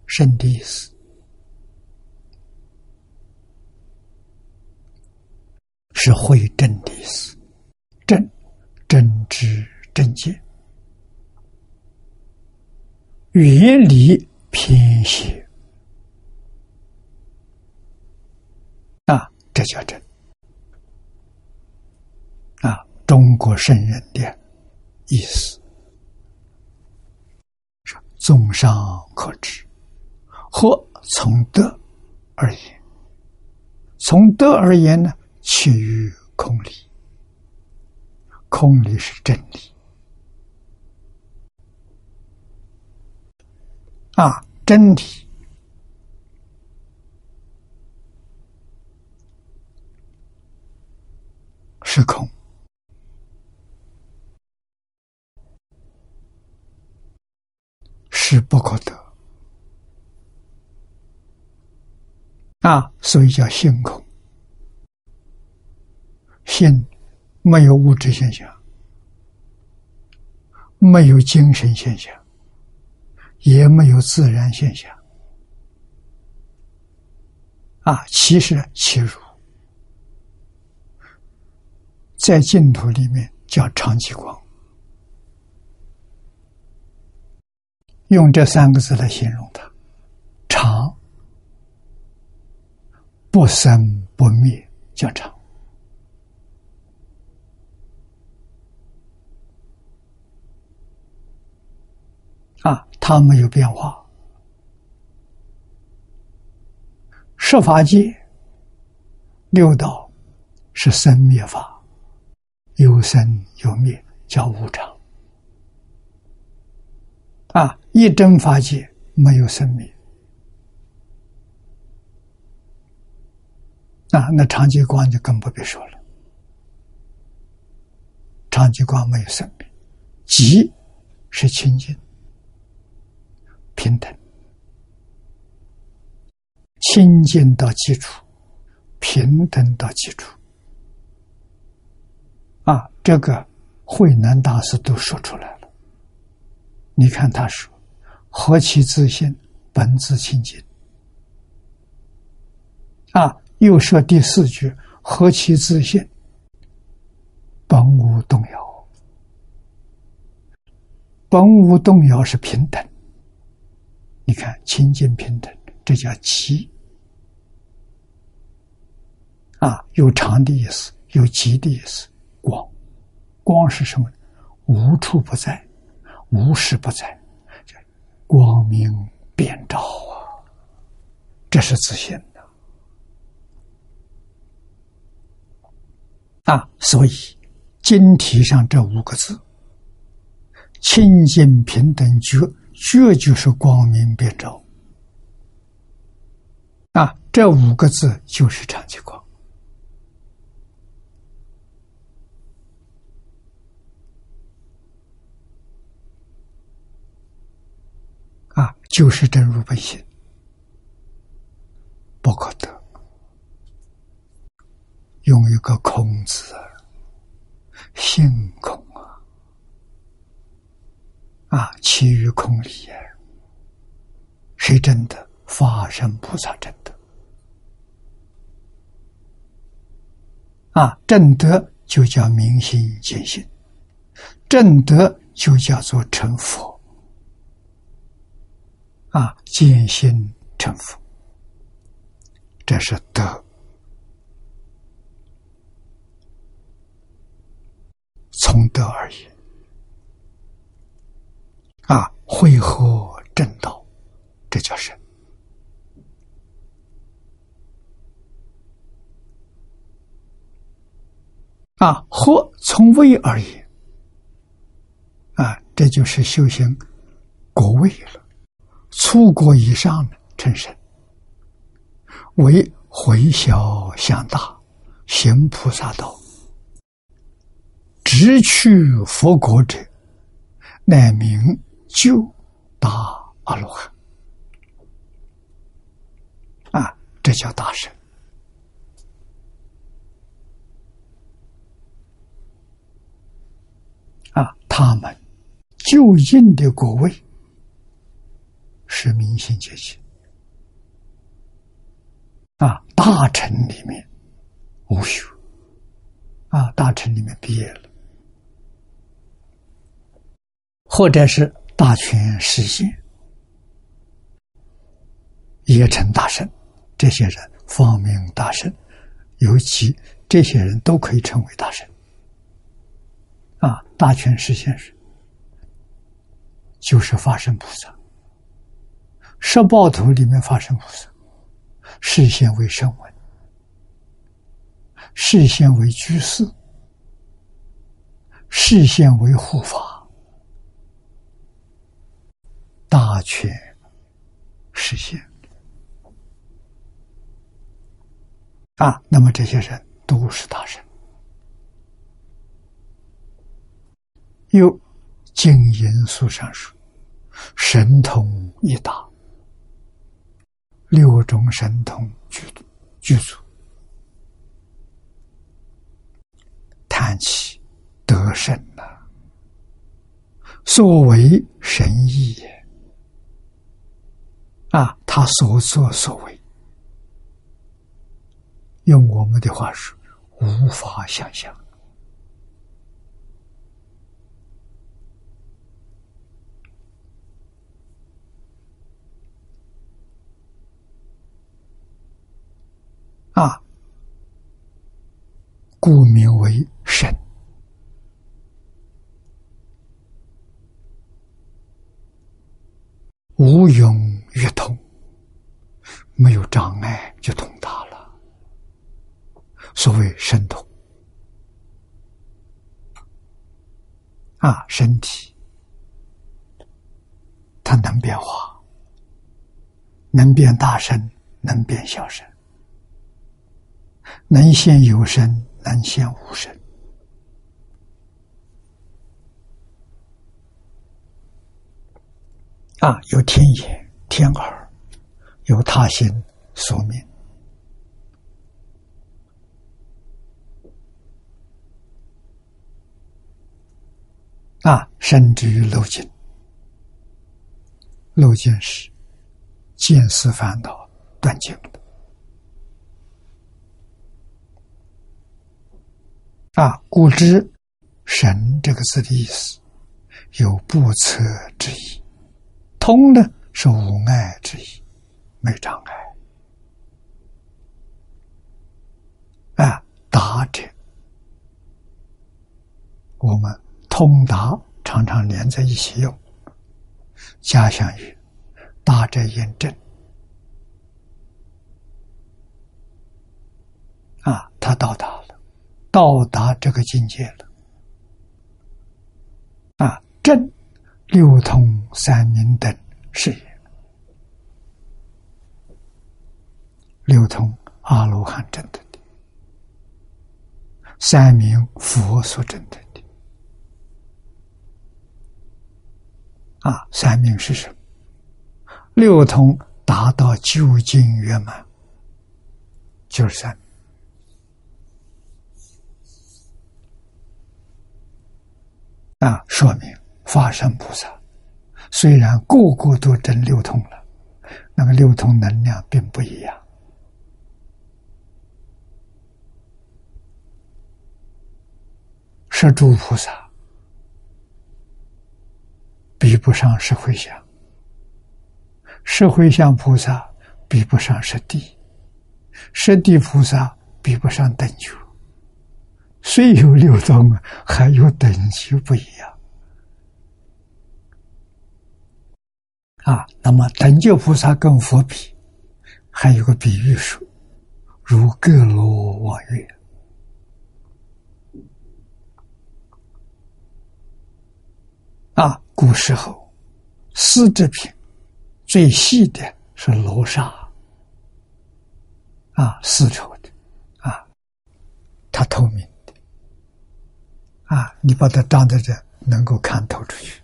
圣的意思是慧真的意思，真真知正见，远离偏邪。啊，这叫真啊！中国圣人的意思是：综上可知，或从德而言，从德而言呢，其于空理。空理是真理啊，真理。是空，是不可得啊！所以叫性空。性没有物质现象，没有精神现象，也没有自然现象啊！其实其如。在净土里面叫常寂光，用这三个字来形容它：常不生不灭，叫常啊，它没有变化。十法界六道是生灭法。有生有灭，叫无常。啊，一真法界没有生灭。啊，那长寂光就更不必说了。长寂光没有生命，即是清净、平等、清净到基础，平等到基础。这个慧南大师都说出来了。你看他说：“何其自信，本自清净。”啊，又说第四句：“何其自信，本无动摇。”本无动摇是平等。你看清净平等，这叫极。啊，有长的意思，有极的意思。广，光是什么？无处不在，无时不在，光明遍照啊！这是自信的啊！所以经题上这五个字：清净平等觉，觉就是光明遍照啊！这五个字就是长期光。啊，就是真如本性，不可得。用一个空字，性空啊，啊，其余空理也。谁真的？法身菩萨真的。啊，正德就叫明心见性，正德就叫做成佛。啊，见心成佛，这是德。从德而言，啊，会合正道，这叫神。啊，或从位而言，啊，这就是修行国位了。出国以上的成神，为回小向大，行菩萨道，直去佛国者，乃名就大阿罗汉。啊，这叫大神啊！他们就近的果位是明心见性啊，大臣里面无修啊，大臣里面毕业了，或者是大权实现，也成大圣。这些人方明大圣，尤其这些人都可以称为大圣。啊，大权实现是，就是法身菩萨。十报图里面发生菩萨，视现为声闻，视现为居士，视现为护法，大权实现。啊，那么这些人都是大神。又经言书上说，神通一大，六种神通具具足，叹气得胜了，所为神意也。啊，他所作所为。用我们的话说，无法想象啊！故名为神，无永于通，没有障碍就通达了。所谓神通。啊，身体。它能变化，能变大声，能变小声，能现有声，能现无声啊，有天眼、天耳，有他心所命。啊，甚至于漏尽，漏尽是见思烦恼断尽啊，故知“神”这个字的意思有不测之意，通呢是无碍之意，没障碍。啊，达者，我们。通达常常连在一起用，加相于大者验证啊，他到达，到达这个境界了啊，正六通三明等是也，六通阿罗汉证得的，三明佛所证得。啊，三明是什么？六通达到究竟圆满，就是三明。啊，说明法身菩萨虽然个个都证六通了，那个六通能量并不一样。是诸菩萨。比不上石慧相，石慧相菩萨比不上十地，十地菩萨比不上等觉，虽有六通，还有等级不一样。啊，那么等觉菩萨跟佛比，还有个比喻说，如各罗望月。啊。古时候，丝织品最细的是罗纱，啊，丝绸的，啊，它透明，啊，你把它张在这，能够看透出去，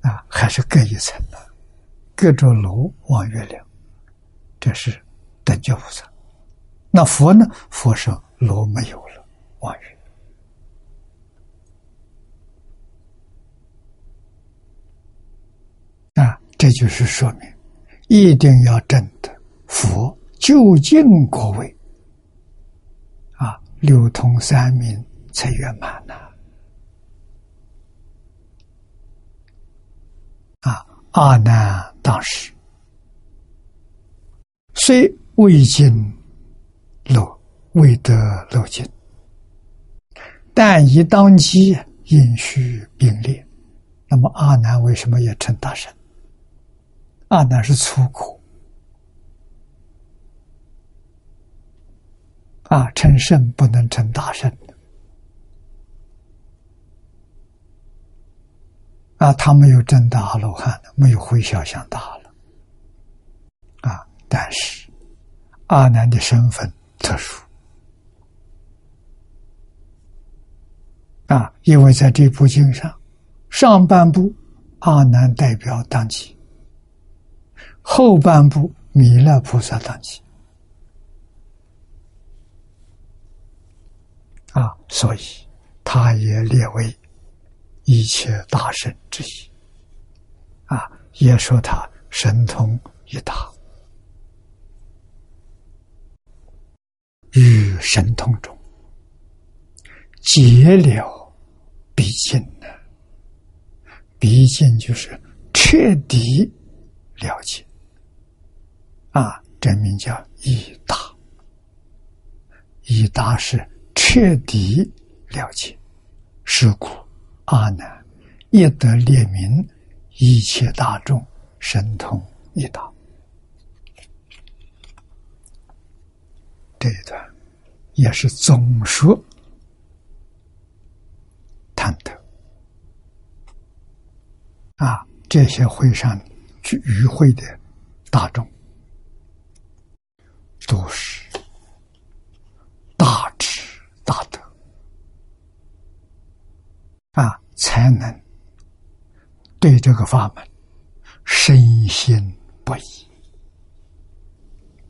啊，还是隔一层的，隔着楼望月亮，这是等觉菩萨。那佛呢？佛说罗没有了，望月。啊，这就是说明，一定要证得佛究竟果位，啊，六通三明才圆满呢。啊，阿难当时虽未尽。漏未得漏尽，但以当机因虚并列。那么阿难为什么也成大圣？阿难是粗苦啊，成圣不能成大圣啊，他没有证大阿罗汉，没有回小向大了啊。但是阿难的身份。特殊啊，因为在这部经上，上半部阿难代表当机，后半部弥勒菩萨当机啊，所以他也列为一切大圣之一啊，也说他神通一大。于神通中，结了毕竟呢？毕竟就是彻底了解啊，这名叫一大。一大是彻底了解，是故阿难亦得列名一切大众神通一大。这一段也是总说谈的啊，这些会上去与会的大众都是大智大德啊，才能对这个法门深信不疑，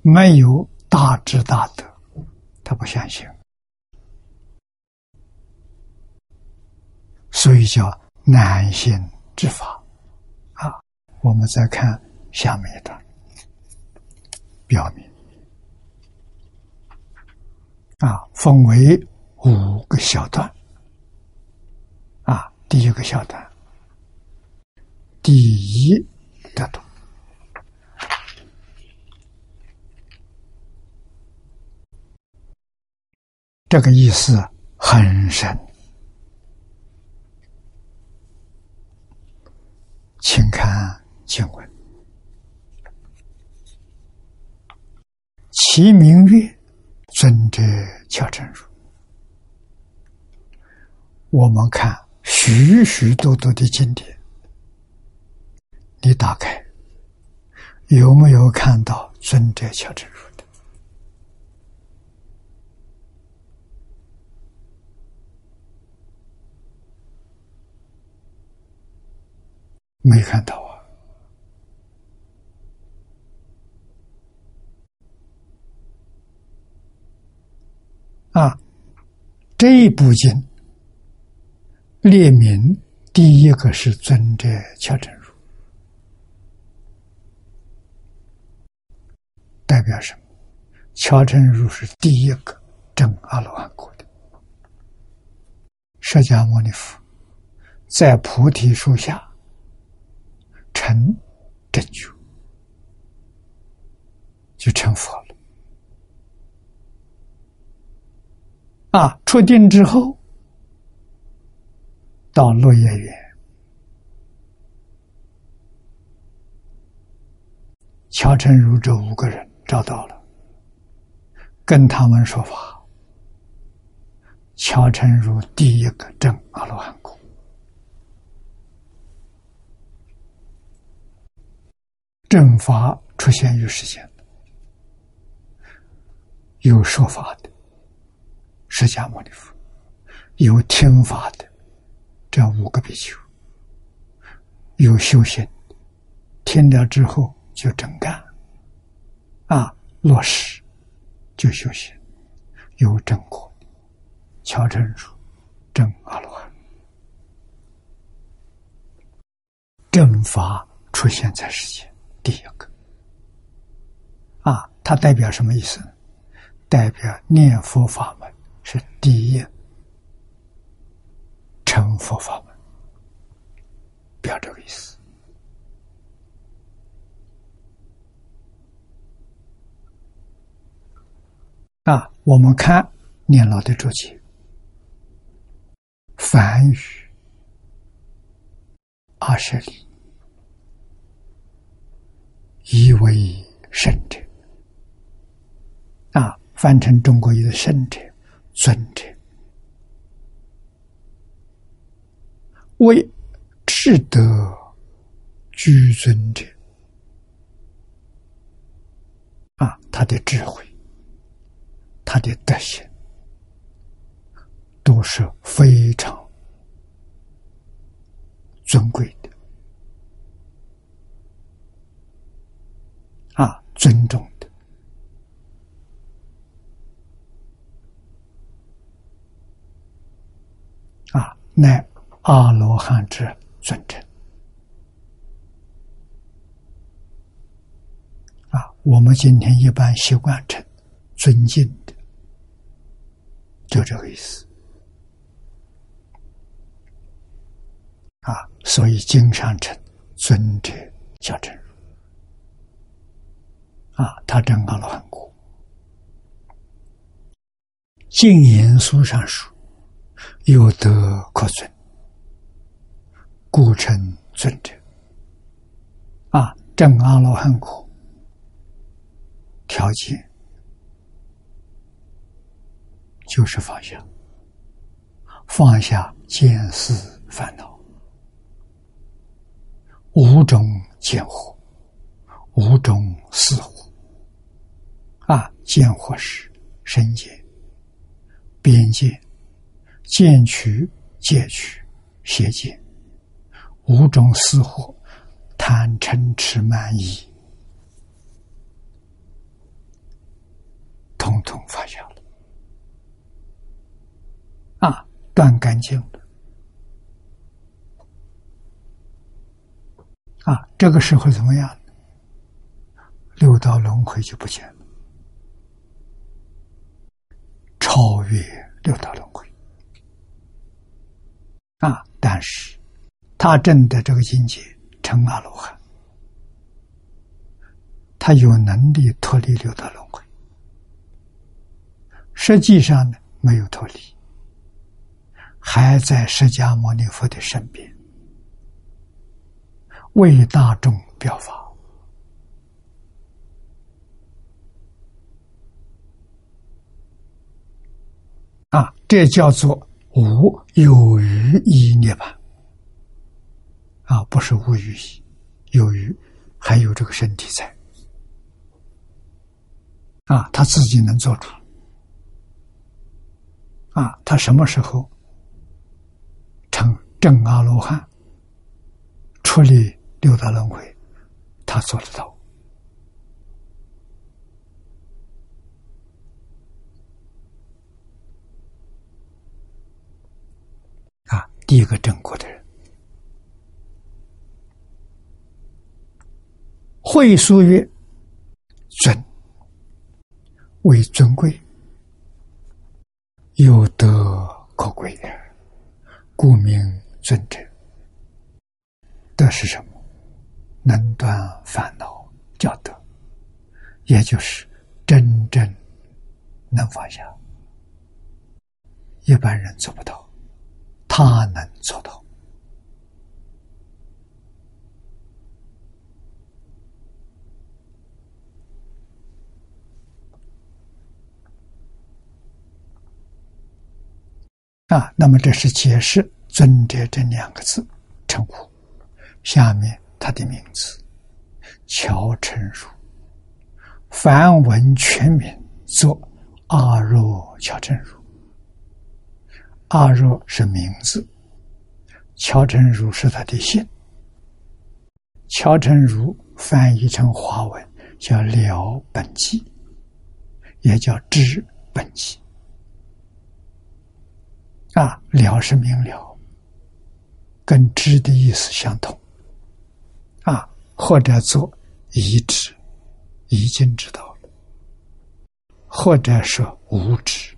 没有。大智大德，他不相信，所以叫难信之法啊。我们再看下面一段，表明啊，分为五个小段。第一个小段，第一的读。这个意思很深，请看经文：其名曰尊者乔真如。我们看许许多多的经典，你打开有没有看到尊者乔真如？没看到啊！啊，这一部经列明第一个是尊者乔真如，代表什么？乔真如是第一个证阿罗汉果的释迦牟尼佛，在菩提树下。成正觉，就成佛了。啊，出定之后，到落叶园，乔成如这五个人找到了，跟他们说法。乔成如第一个证阿罗汉果。正法出现于世间，有说法的释迦牟尼佛，有听法的这五个比丘，有修行，听了之后就真干，啊，落实就修行，有正果，乔成如正阿罗汉，正法出现在世间，第一个啊，它代表什么意思？代表念佛法门是第一成佛法门，表这个意思。啊，我们看念老的注解，梵语二十里，以为圣者。啊，翻成中国一个圣者、尊者，为智德居尊者。啊，他的智慧。他的德行都是非常尊贵的，啊，尊重的，啊，乃阿罗汉之尊称，啊，我们今天一般习惯称尊敬的。就这个意思啊，所以经常称尊者叫真如啊，他证到了很古。净言书上说：“有德可尊，故称尊者。”啊，正阿罗汉果。条件。就是放下，放下见思烦恼，五种见惑，五种思惑。啊，见惑是身见、边界、见取、戒取、邪见，五种思惑，贪嗔痴慢疑，统统放下了。啊，断干净了啊，这个时候怎么样？六道轮回就不见了，超越六道轮回啊！但是他证的这个境界成阿罗汉，他有能力脱离六道轮回，实际上呢，没有脱离。还在释迦牟尼佛的身边，为大众表法啊！这叫做无有余一涅槃啊，不是无余，有余还有这个身体在啊，他自己能做主啊，他什么时候？成正阿罗汉，出离六道轮回，他做得到。啊，第一个正果的人，会书曰：“尊为尊贵，有德可贵。”故名尊者，德是什么？能断烦恼，叫德，也就是真正能放下。一般人做不到，他能做到。啊，那么这是解释“尊者”这两个字称呼。下面他的名字乔成儒，梵文全名作阿若乔成儒。阿若是名字，乔成儒是他的姓。乔成儒翻译成华文叫了本纪，也叫知本际。啊，了是明了，跟知的意思相同。啊，或者做已知，已经知道了；或者说无知。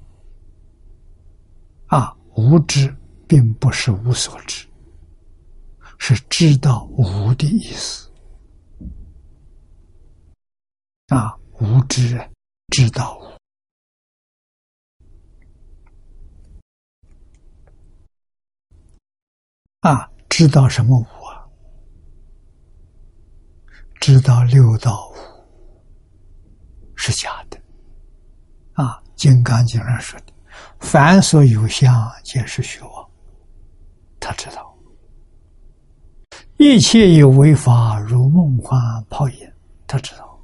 啊，无知并不是无所知，是知道无的意思。啊，无知知道无。啊，知道什么无啊？知道六道无是假的。啊，《金刚经》上说的：“凡所有相，皆是虚妄。”他知道，一切有为法，如梦幻泡影。他知道，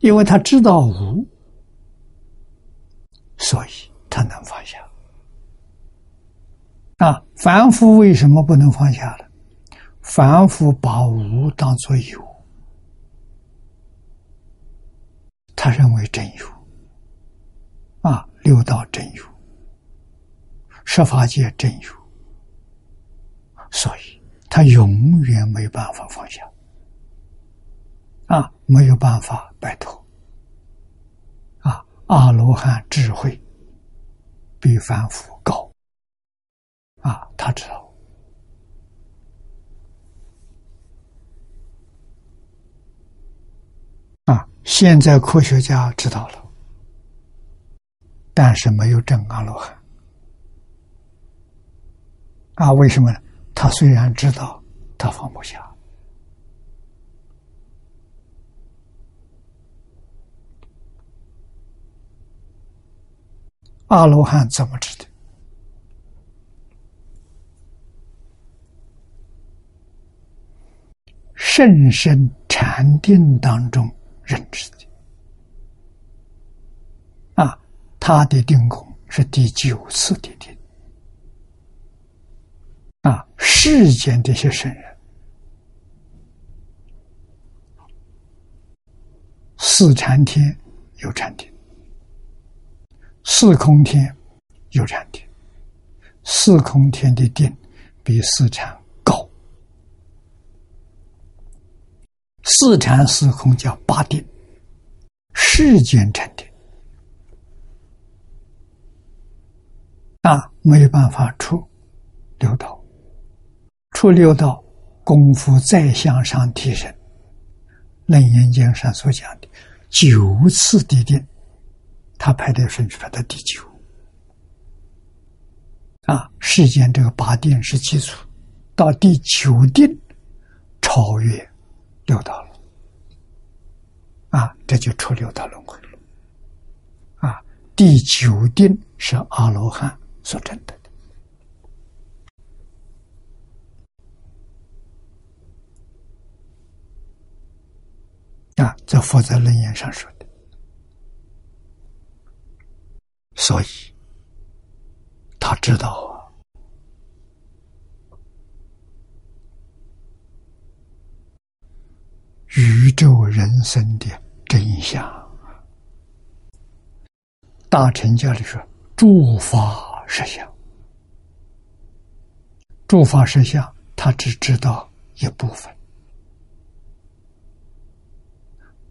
因为他知道无，所以他能放下。啊，凡夫为什么不能放下了？凡夫把无当作有，他认为真有。啊，六道真有，十法界真有，所以他永远没办法放下。啊，没有办法摆脱。啊，阿罗汉智慧比凡夫。啊，他知道。啊，现在科学家知道了，但是没有证阿罗汉。啊，为什么呢？他虽然知道，他放不下。阿罗汉怎么知道？甚深禅定当中认知的啊，他的定功是第九次的定啊。世间这些圣人，四禅天有禅定，四空天有禅定，四空天的定比四禅。四禅四空叫八定，世间禅定啊，没有办法出六道，出六道功夫再向上提升。楞严经上所讲的九次地定，他排的顺序排到第九啊。世间这个八定是基础，到第九定超越。六道了，啊，这就出六道轮回了，啊，第九定是阿罗汉所证的，啊，在佛在楞严上说的，所以他知道。宇宙人生的真相，大乘教里说诸法实相，诸法实相，他只知道一部分，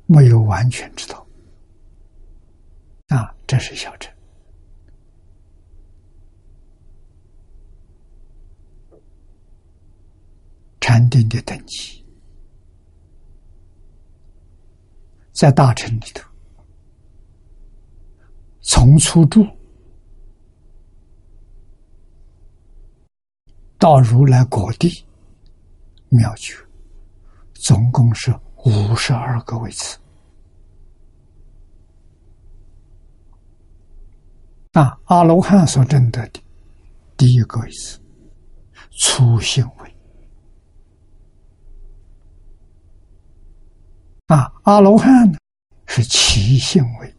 没有完全知道。啊，这是小乘禅定的等级。在大臣里头，从初住到如来果地妙觉，总共是五十二个位次。啊，阿罗汉所证得的第一个位次，初性位。啊，阿罗汉呢是其性位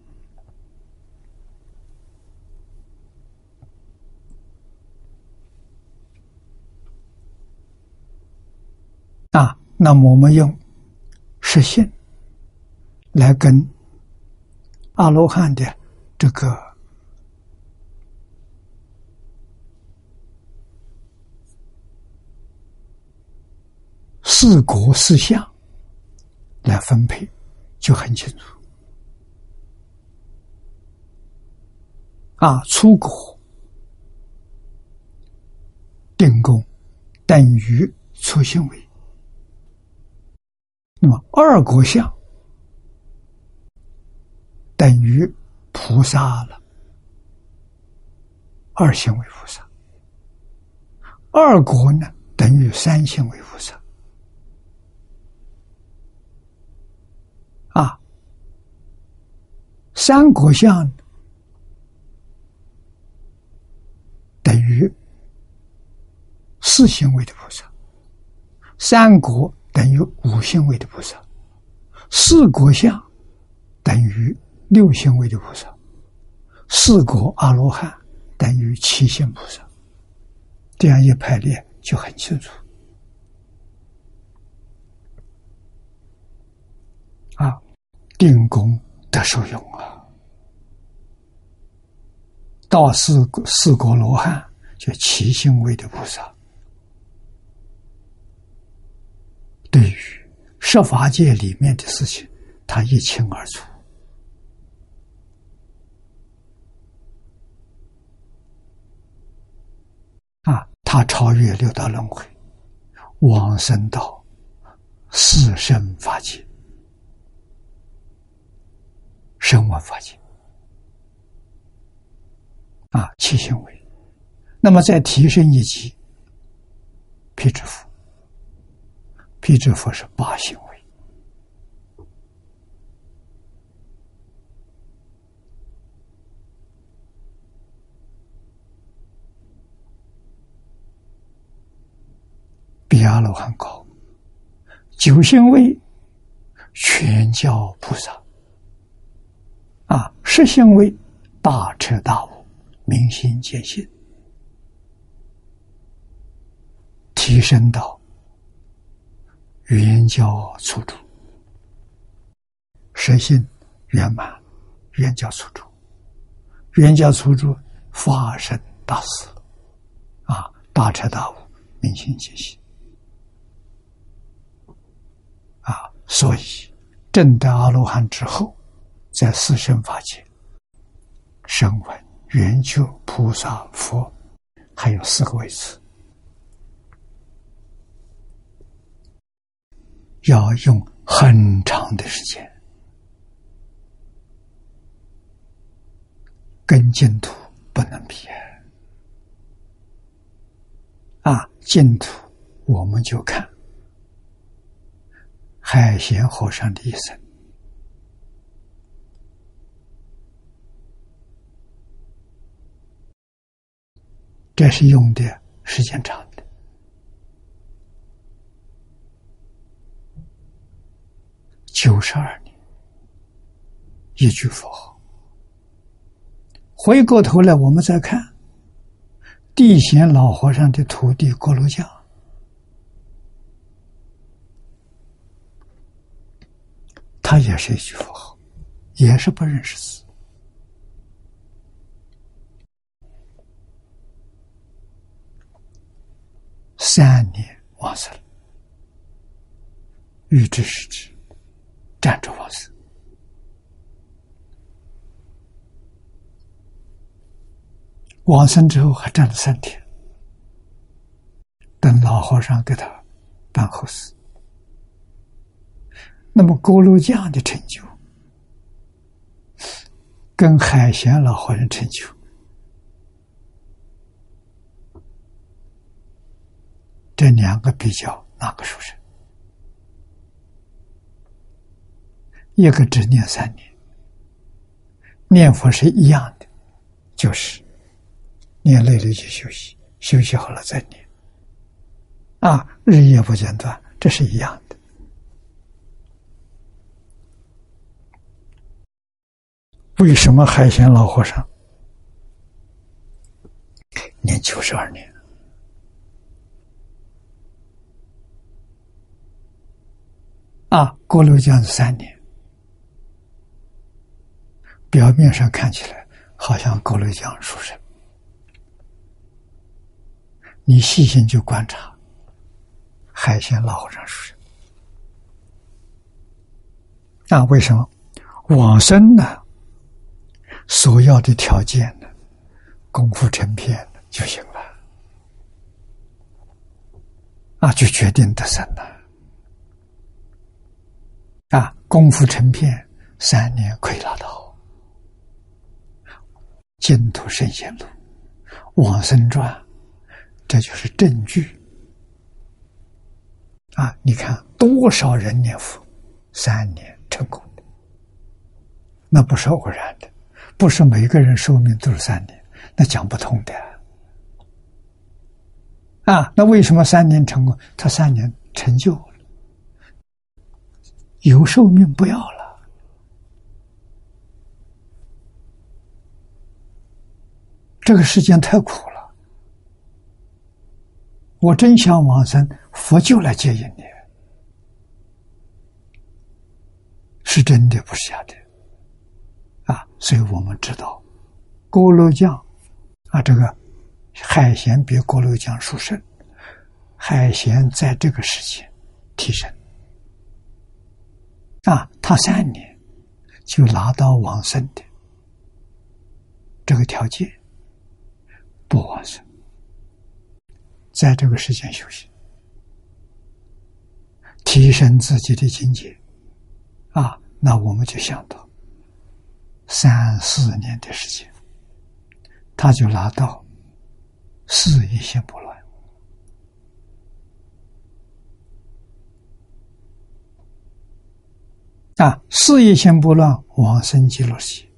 啊。那么我们用实性来跟阿罗汉的这个四国四相来分配，就很清楚。啊，出国定功等于出行为，那么二国相等于菩萨了，二行为菩萨，二国呢等于三行为菩萨，啊，三国相。等于四行为的菩萨，三国等于五行为的菩萨，四国相等于六行为的菩萨，四国阿罗汉等于七行菩萨，这样一排列就很清楚。啊，定功得受用啊。到四四国罗汉，就七心位的菩萨，对于设法界里面的事情，他一清二楚。啊，他超越六道轮回，往生到四圣法界，声闻法界。啊，七行为，那么再提升一级，辟支佛，辟支佛是八行为，比阿罗汉高，九行为，全教菩萨，啊，实行为，大彻大悟。明心见性，提升到圆教初住，实性圆满，圆教初住，圆教初住发生大事，啊，大彻大悟，明心见性，啊，所以正得阿罗汉之后，在四圣法界声闻。圆觉菩萨佛还有四个位置，要用很长的时间，跟净土不能比啊！净土我们就看海贤和尚的一生。这是用的时间长的，九十二年，一句佛号。回过头来，我们再看地贤老和尚的徒弟锅炉匠，他也是一句佛号，也是不认识字。三年往生，欲知时之，站着往生。往生之后还站了三天，等老和尚给他办后事。那么锅炉匠的成就，跟海贤老和尚成就。这两个比较哪个殊胜？一个只念三年，念佛是一样的，就是念累了就休息，休息好了再念，啊，日夜不间断，这是一样的。为什么海贤老和尚念九十二年？啊，过炉匠是三年，表面上看起来好像勾勒江出生，你细心去观察，海鲜老和尚书生。那为什么往生呢？所要的条件呢，功夫成片就行了，啊，就决定得生了。啊，功夫成片，三年可以拿到净土圣贤录、往生传，这就是证据。啊，你看多少人念佛，三年成功的，那不是偶然的，不是每个人寿命都是三年，那讲不通的。啊，那为什么三年成功？他三年成就。有寿命不要了，这个世间太苦了。我真想往生，佛就来接引你，是真的，不是假的啊！所以我们知道，锅炉匠啊，这个海鲜比锅炉匠殊胜，海鲜在这个时间提升。啊，他三年就拿到往生的。这个条件，不往生，在这个时间修行，提升自己的境界，啊，那我们就想到三四年的时间，他就拿到四一心不乱。啊，事业心不乱，往生极乐世界，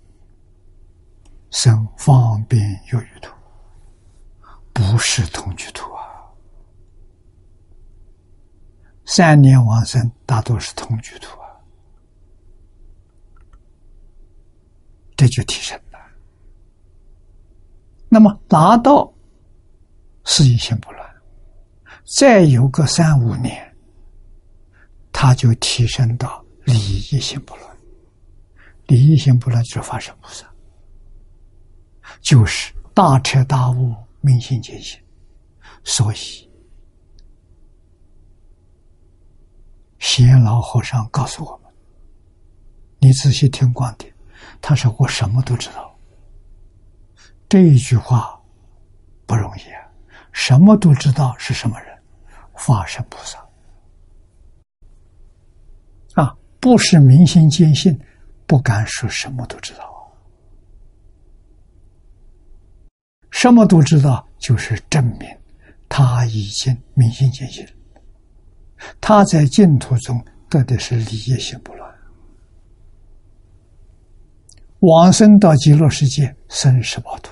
生方便有余土，不是同居土啊。三年往生，大多是同居土啊，这就提升了。那么达到事业心不乱，再有个三五年，他就提升到。理一心不乱，理一心不乱就是法身菩萨，就是大彻大悟、明心见性。所以，贤老和尚告诉我们：“你仔细听光碟，他说我什么都知道。”这一句话不容易啊！什么都知道是什么人？法身菩萨。不是明心见性，不敢说什么都知道。什么都知道，就是证明他已经明心见性。他在净土中得的是理业心不乱，往生到极乐世界生十八土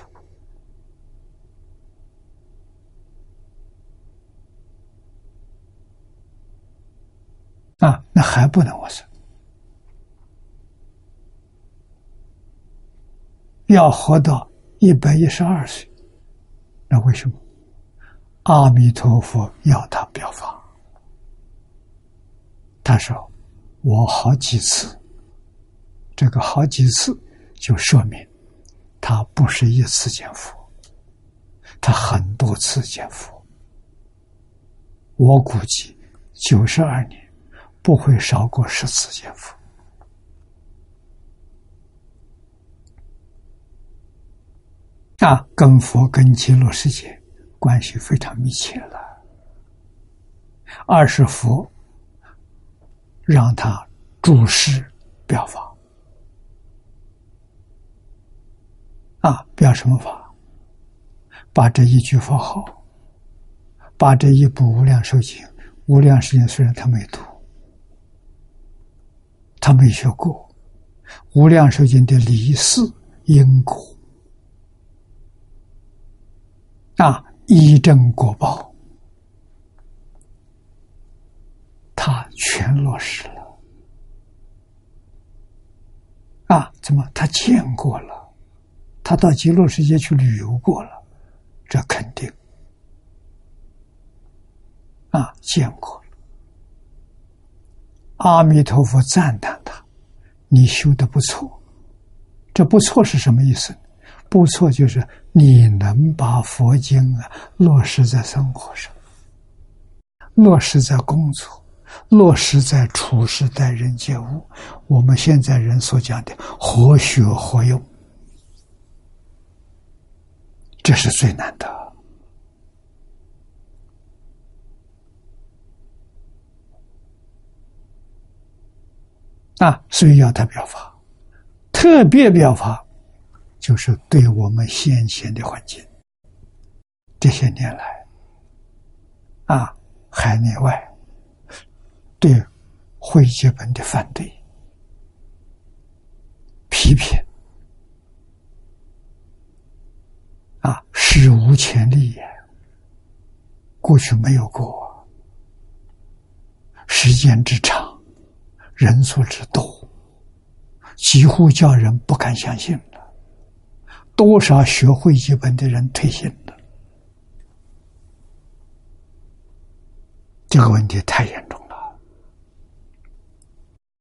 啊，那还不能往生。要活到一百一十二岁，那为什么？阿弥陀佛要他表法。他说：“我好几次，这个好几次就说明他不是一次见佛，他很多次见佛。我估计九十二年不会少过十次见佛。”啊，跟佛跟极乐世界关系非常密切了。二是佛让他注释表法，啊，表什么法？把这一句佛号，把这一部无量寿经，无量寿经虽然他没读，他没学过，无量寿经的理事因果。啊，一正果报，他全落实了。啊，怎么他见过了？他到极乐世界去旅游过了，这肯定。啊，见过了。阿弥陀佛赞叹他，你修的不错，这不错是什么意思？不错就是你能把佛经啊落实在生活上，落实在工作，落实在处事待人接物。我们现在人所讲的“活学活用”，这是最难的。啊，所以要他表法，特别表法，就是对我们先前的环境，这些年来，啊，海内外对会集本的反对、批评，啊，史无前例也，过去没有过，时间之长。人数之多，几乎叫人不敢相信。多少学会基本的人退行了，这个问题太严重了。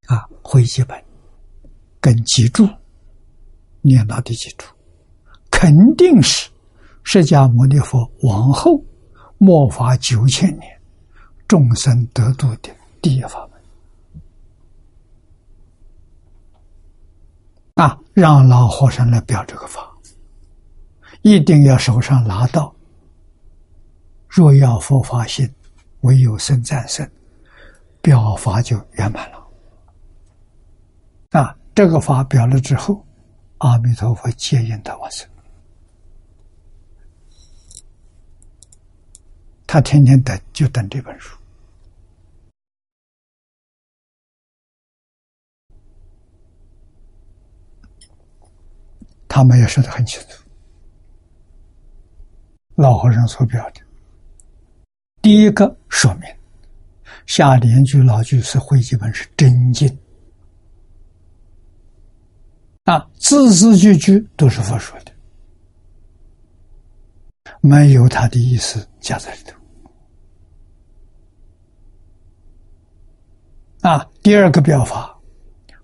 啊，会基本跟脊柱念到的脊柱，肯定是释迦牟尼佛往后末法九千年众生得度的第一法门。啊，让老和尚来表这个法，一定要手上拿到。若要佛法心，唯有生战胜，表法就圆满了。啊，这个法表了之后，阿弥陀佛接引他往生。他天天等，就等这本书。他们也说的很清楚，老和尚所表的，第一个说明下联句老句是会集本是真经啊，字字句句都是佛说的，没有他的意思加在里头啊。第二个表法，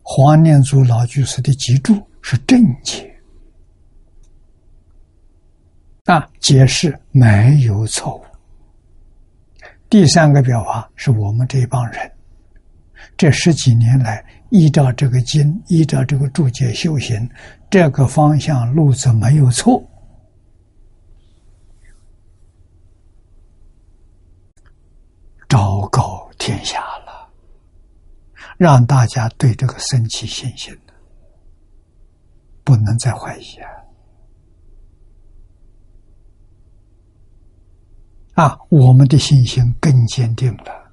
黄念祖老居士的脊柱是正解。啊，解释没有错误。第三个表法是我们这帮人这十几年来依照这个经，依照这个注解修行，这个方向路子没有错，昭告天下了，让大家对这个升起信心，不能再怀疑啊。啊，我们的信心更坚定了。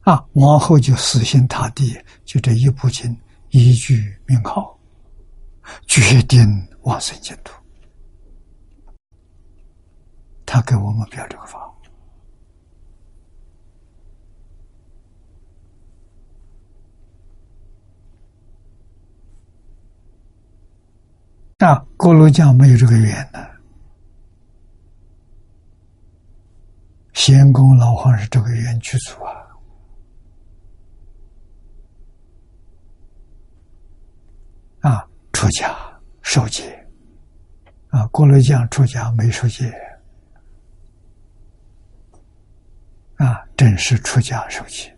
啊，往后就死心塌地，就这一部经，一句名号，决定往生净土。他给我们表这个法。啊，锅炉匠没有这个缘呢。仙公老黄是这个缘具足啊。啊，出家受戒，啊，锅炉匠出家没受戒，啊，正是出家受戒，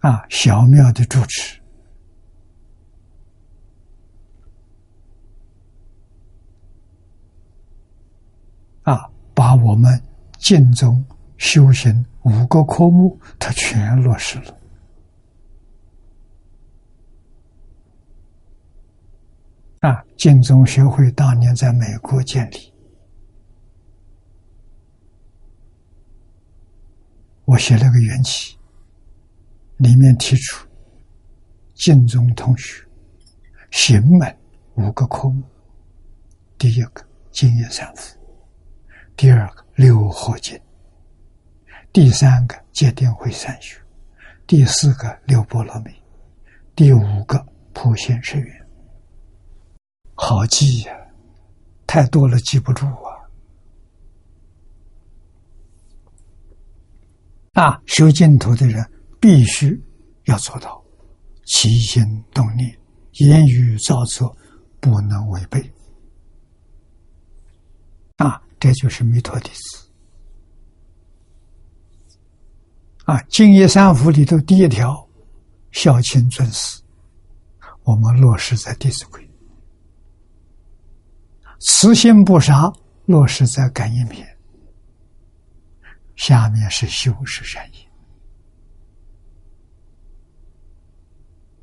啊，小庙的住持。啊，把我们净宗修行五个科目，他全落实了。啊，净宗学会当年在美国建立，我写了个缘起，里面提出净宗同学行门五个科目，第一个经验三福。第二个六合经，第三个戒定慧三学，第四个六波罗蜜，第五个普贤十愿，好记呀，太多了记不住啊！啊，修净土的人必须要做到。起心动念、言语造作不能违背。啊，这就是弥陀弟子。啊，净业三福里头第一条，孝亲尊师，我们落实在《弟子规》；慈心不杀，落实在《感应篇》。下面是修持善业。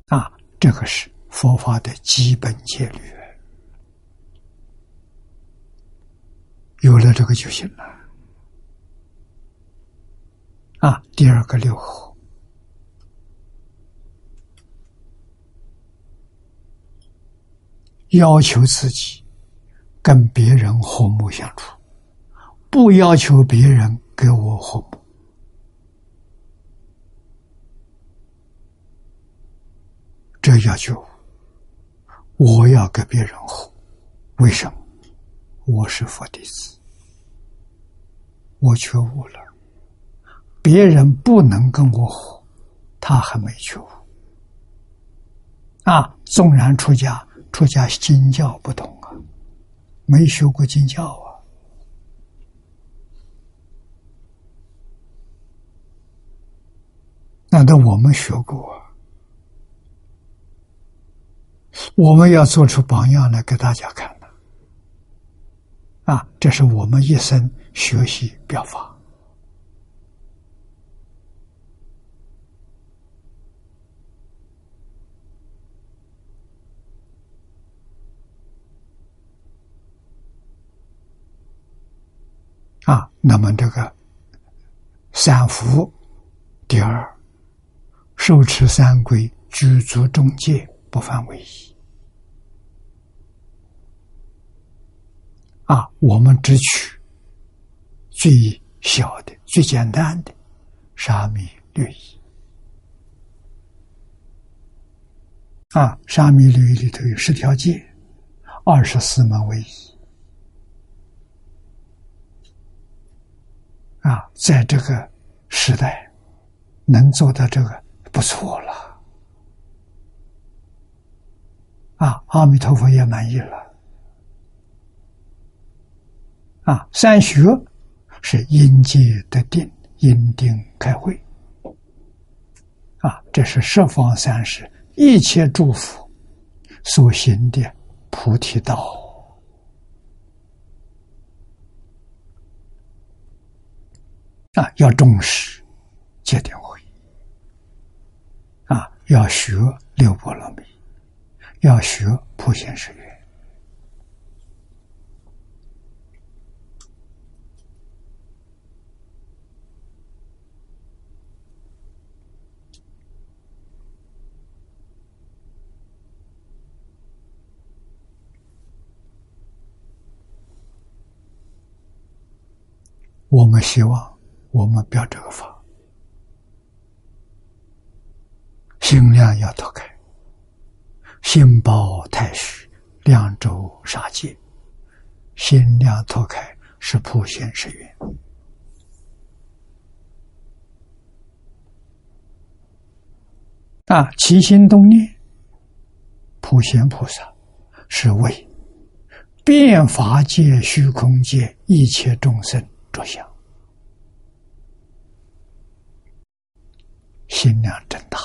啊，这个是佛法的基本戒律。有了这个就行了。啊，第二个六合，要求自己跟别人和睦相处，不要求别人给我和睦。这要求我要跟别人和，为什么？我是佛弟子，我觉悟了。别人不能跟我活，他还没觉悟。啊，纵然出家，出家经教不同啊，没学过经教啊。难道我们学过？我们要做出榜样来给大家看。啊，这是我们一生学习表法。啊，那么这个三福，第二，受持三规，居足中戒，不犯违仪。啊，我们只取最小的、最简单的沙弥律仪。啊，沙弥律仪里头有十条戒，二十四门为仪。啊，在这个时代，能做到这个不错了。啊，阿弥陀佛也满意了。啊，三学是因界得定，因定开会。啊，这是十方三世一切诸佛所行的菩提道。啊，要重视戒定慧。啊，要学六波罗蜜，要学普贤十愿。我们希望。我们表这个法，心量要脱开，心包太虚，两周杀戒，心量脱开是普贤十愿。啊，起心动念，普贤菩萨是为变法界、虚空界一切众生着想。心量真大，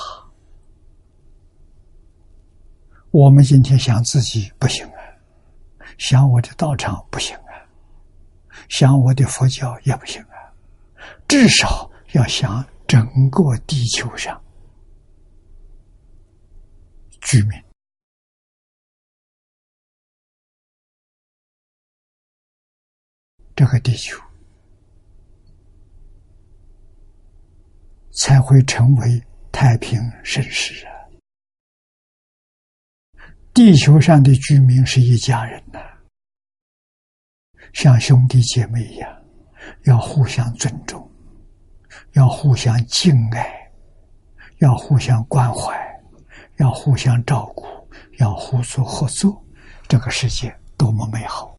我们今天想自己不行啊，想我的道场不行啊，想我的佛教也不行啊，至少要想整个地球上居民，这个地球。才会成为太平盛世啊！地球上的居民是一家人呐，像兄弟姐妹一样，要互相尊重，要互相敬爱，要互相关怀，要互相照顾，要互助合作，这个世界多么美好！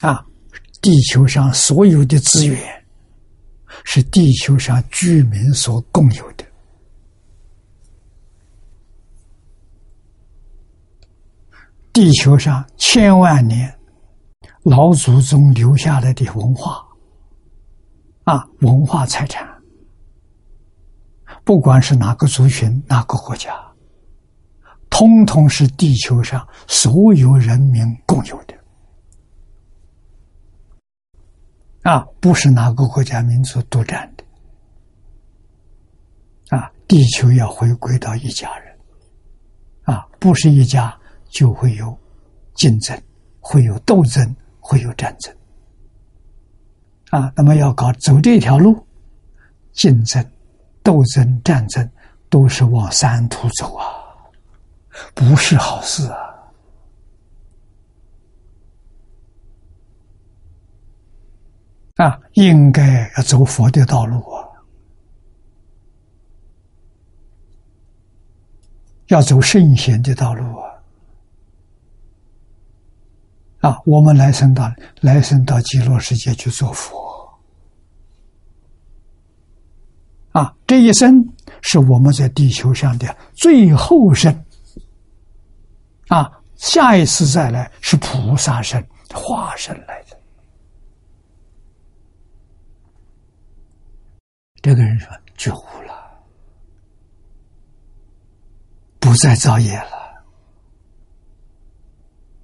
啊，地球上所有的资源是地球上居民所共有的。地球上千万年老祖宗留下来的文化啊，文化财产，不管是哪个族群、哪个国家，通通是地球上所有人民共有的。啊，不是哪个国家民族独占的，啊，地球要回归到一家人，啊，不是一家就会有竞争，会有斗争，会有战争，啊，那么要搞走这条路，竞争、斗争、战争都是往三途走啊，不是好事啊。啊，应该要走佛的道路啊，要走圣贤的道路啊！啊，我们来生到来生到极乐世界去做佛啊！这一生是我们在地球上的最后生啊，下一次再来是菩萨身化身来的。这个人说：“觉悟了，不再造业了。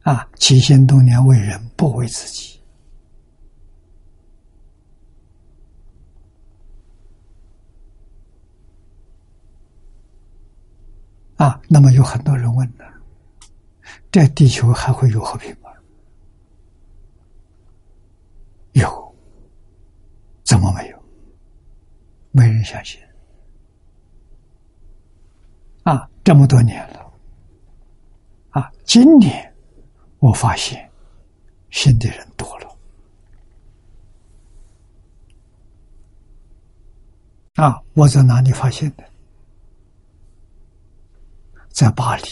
啊，起心动念为人，不为自己。啊，那么有很多人问呢：这地球还会有和平吗？有，怎么没有？”没人相信啊！这么多年了啊！今年我发现信的人多了啊！我在哪里发现的？在巴黎，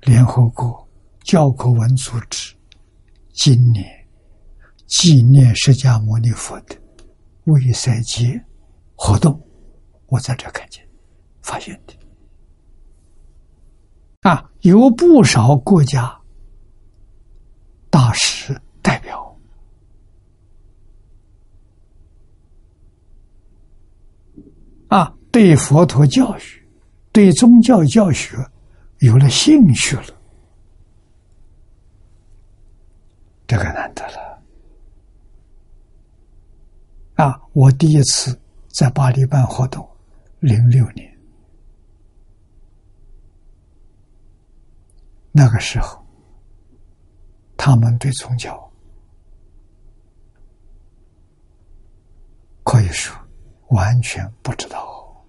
联合国教科文组织今年纪念释迦牟尼佛的。为赛节活动，我在这看见、发现的啊，有不少国家大使代表啊，对佛陀教育、对宗教教学有了兴趣了，这个难得了。啊！我第一次在巴黎办活动，零六年，那个时候，他们对宗教可以说完全不知道，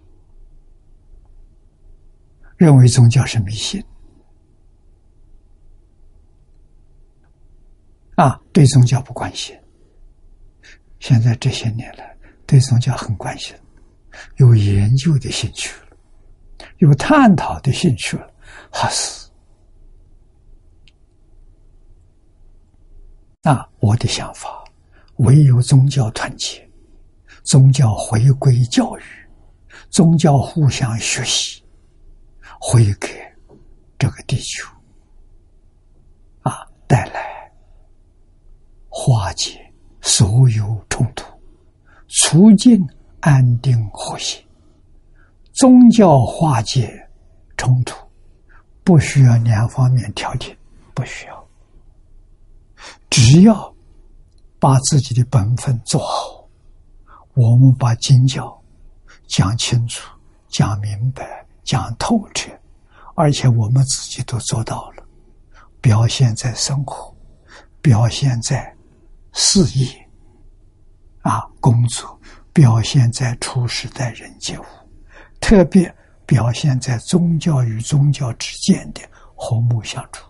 认为宗教是迷信，啊，对宗教不关心。现在这些年来，对宗教很关心，有研究的兴趣了，有探讨的兴趣了，还是那？我的想法，唯有宗教团结，宗教回归教育，宗教互相学习，会给这个地球啊带来化解。所有冲突，促进安定和谐。宗教化解冲突，不需要两方面调停，不需要。只要把自己的本分做好，我们把经教讲清楚、讲明白、讲透彻，而且我们自己都做到了，表现在生活，表现在。事业啊，工作表现在处事待人接物，特别表现在宗教与宗教之间的和睦相处。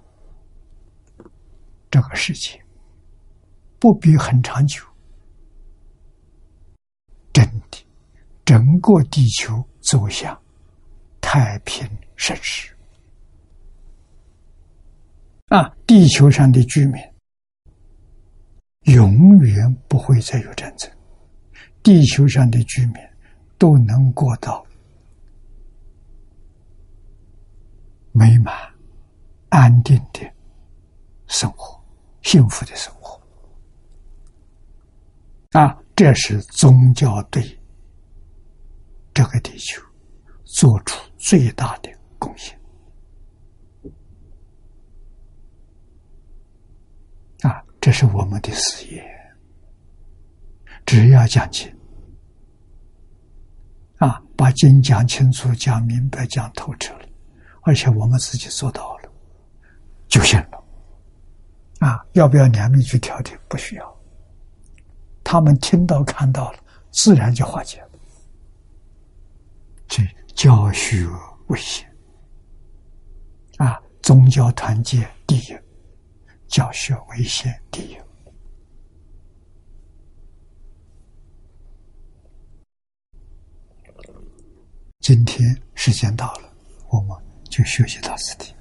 这个世界不必很长久，真的，整个地球走向太平盛世啊！地球上的居民。永远不会再有战争，地球上的居民都能过到美满、安定的生活，幸福的生活。啊，这是宗教对这个地球做出最大的贡献。啊，这是我们的事业。只要讲经，啊，把经讲清楚、讲明白、讲透彻了，而且我们自己做到了，就行了。啊，要不要两面去调停？不需要。他们听到、看到了，自然就化解了。这教学为先，啊，宗教团结第一。教学为先第一。今天时间到了，我们就学习到此地。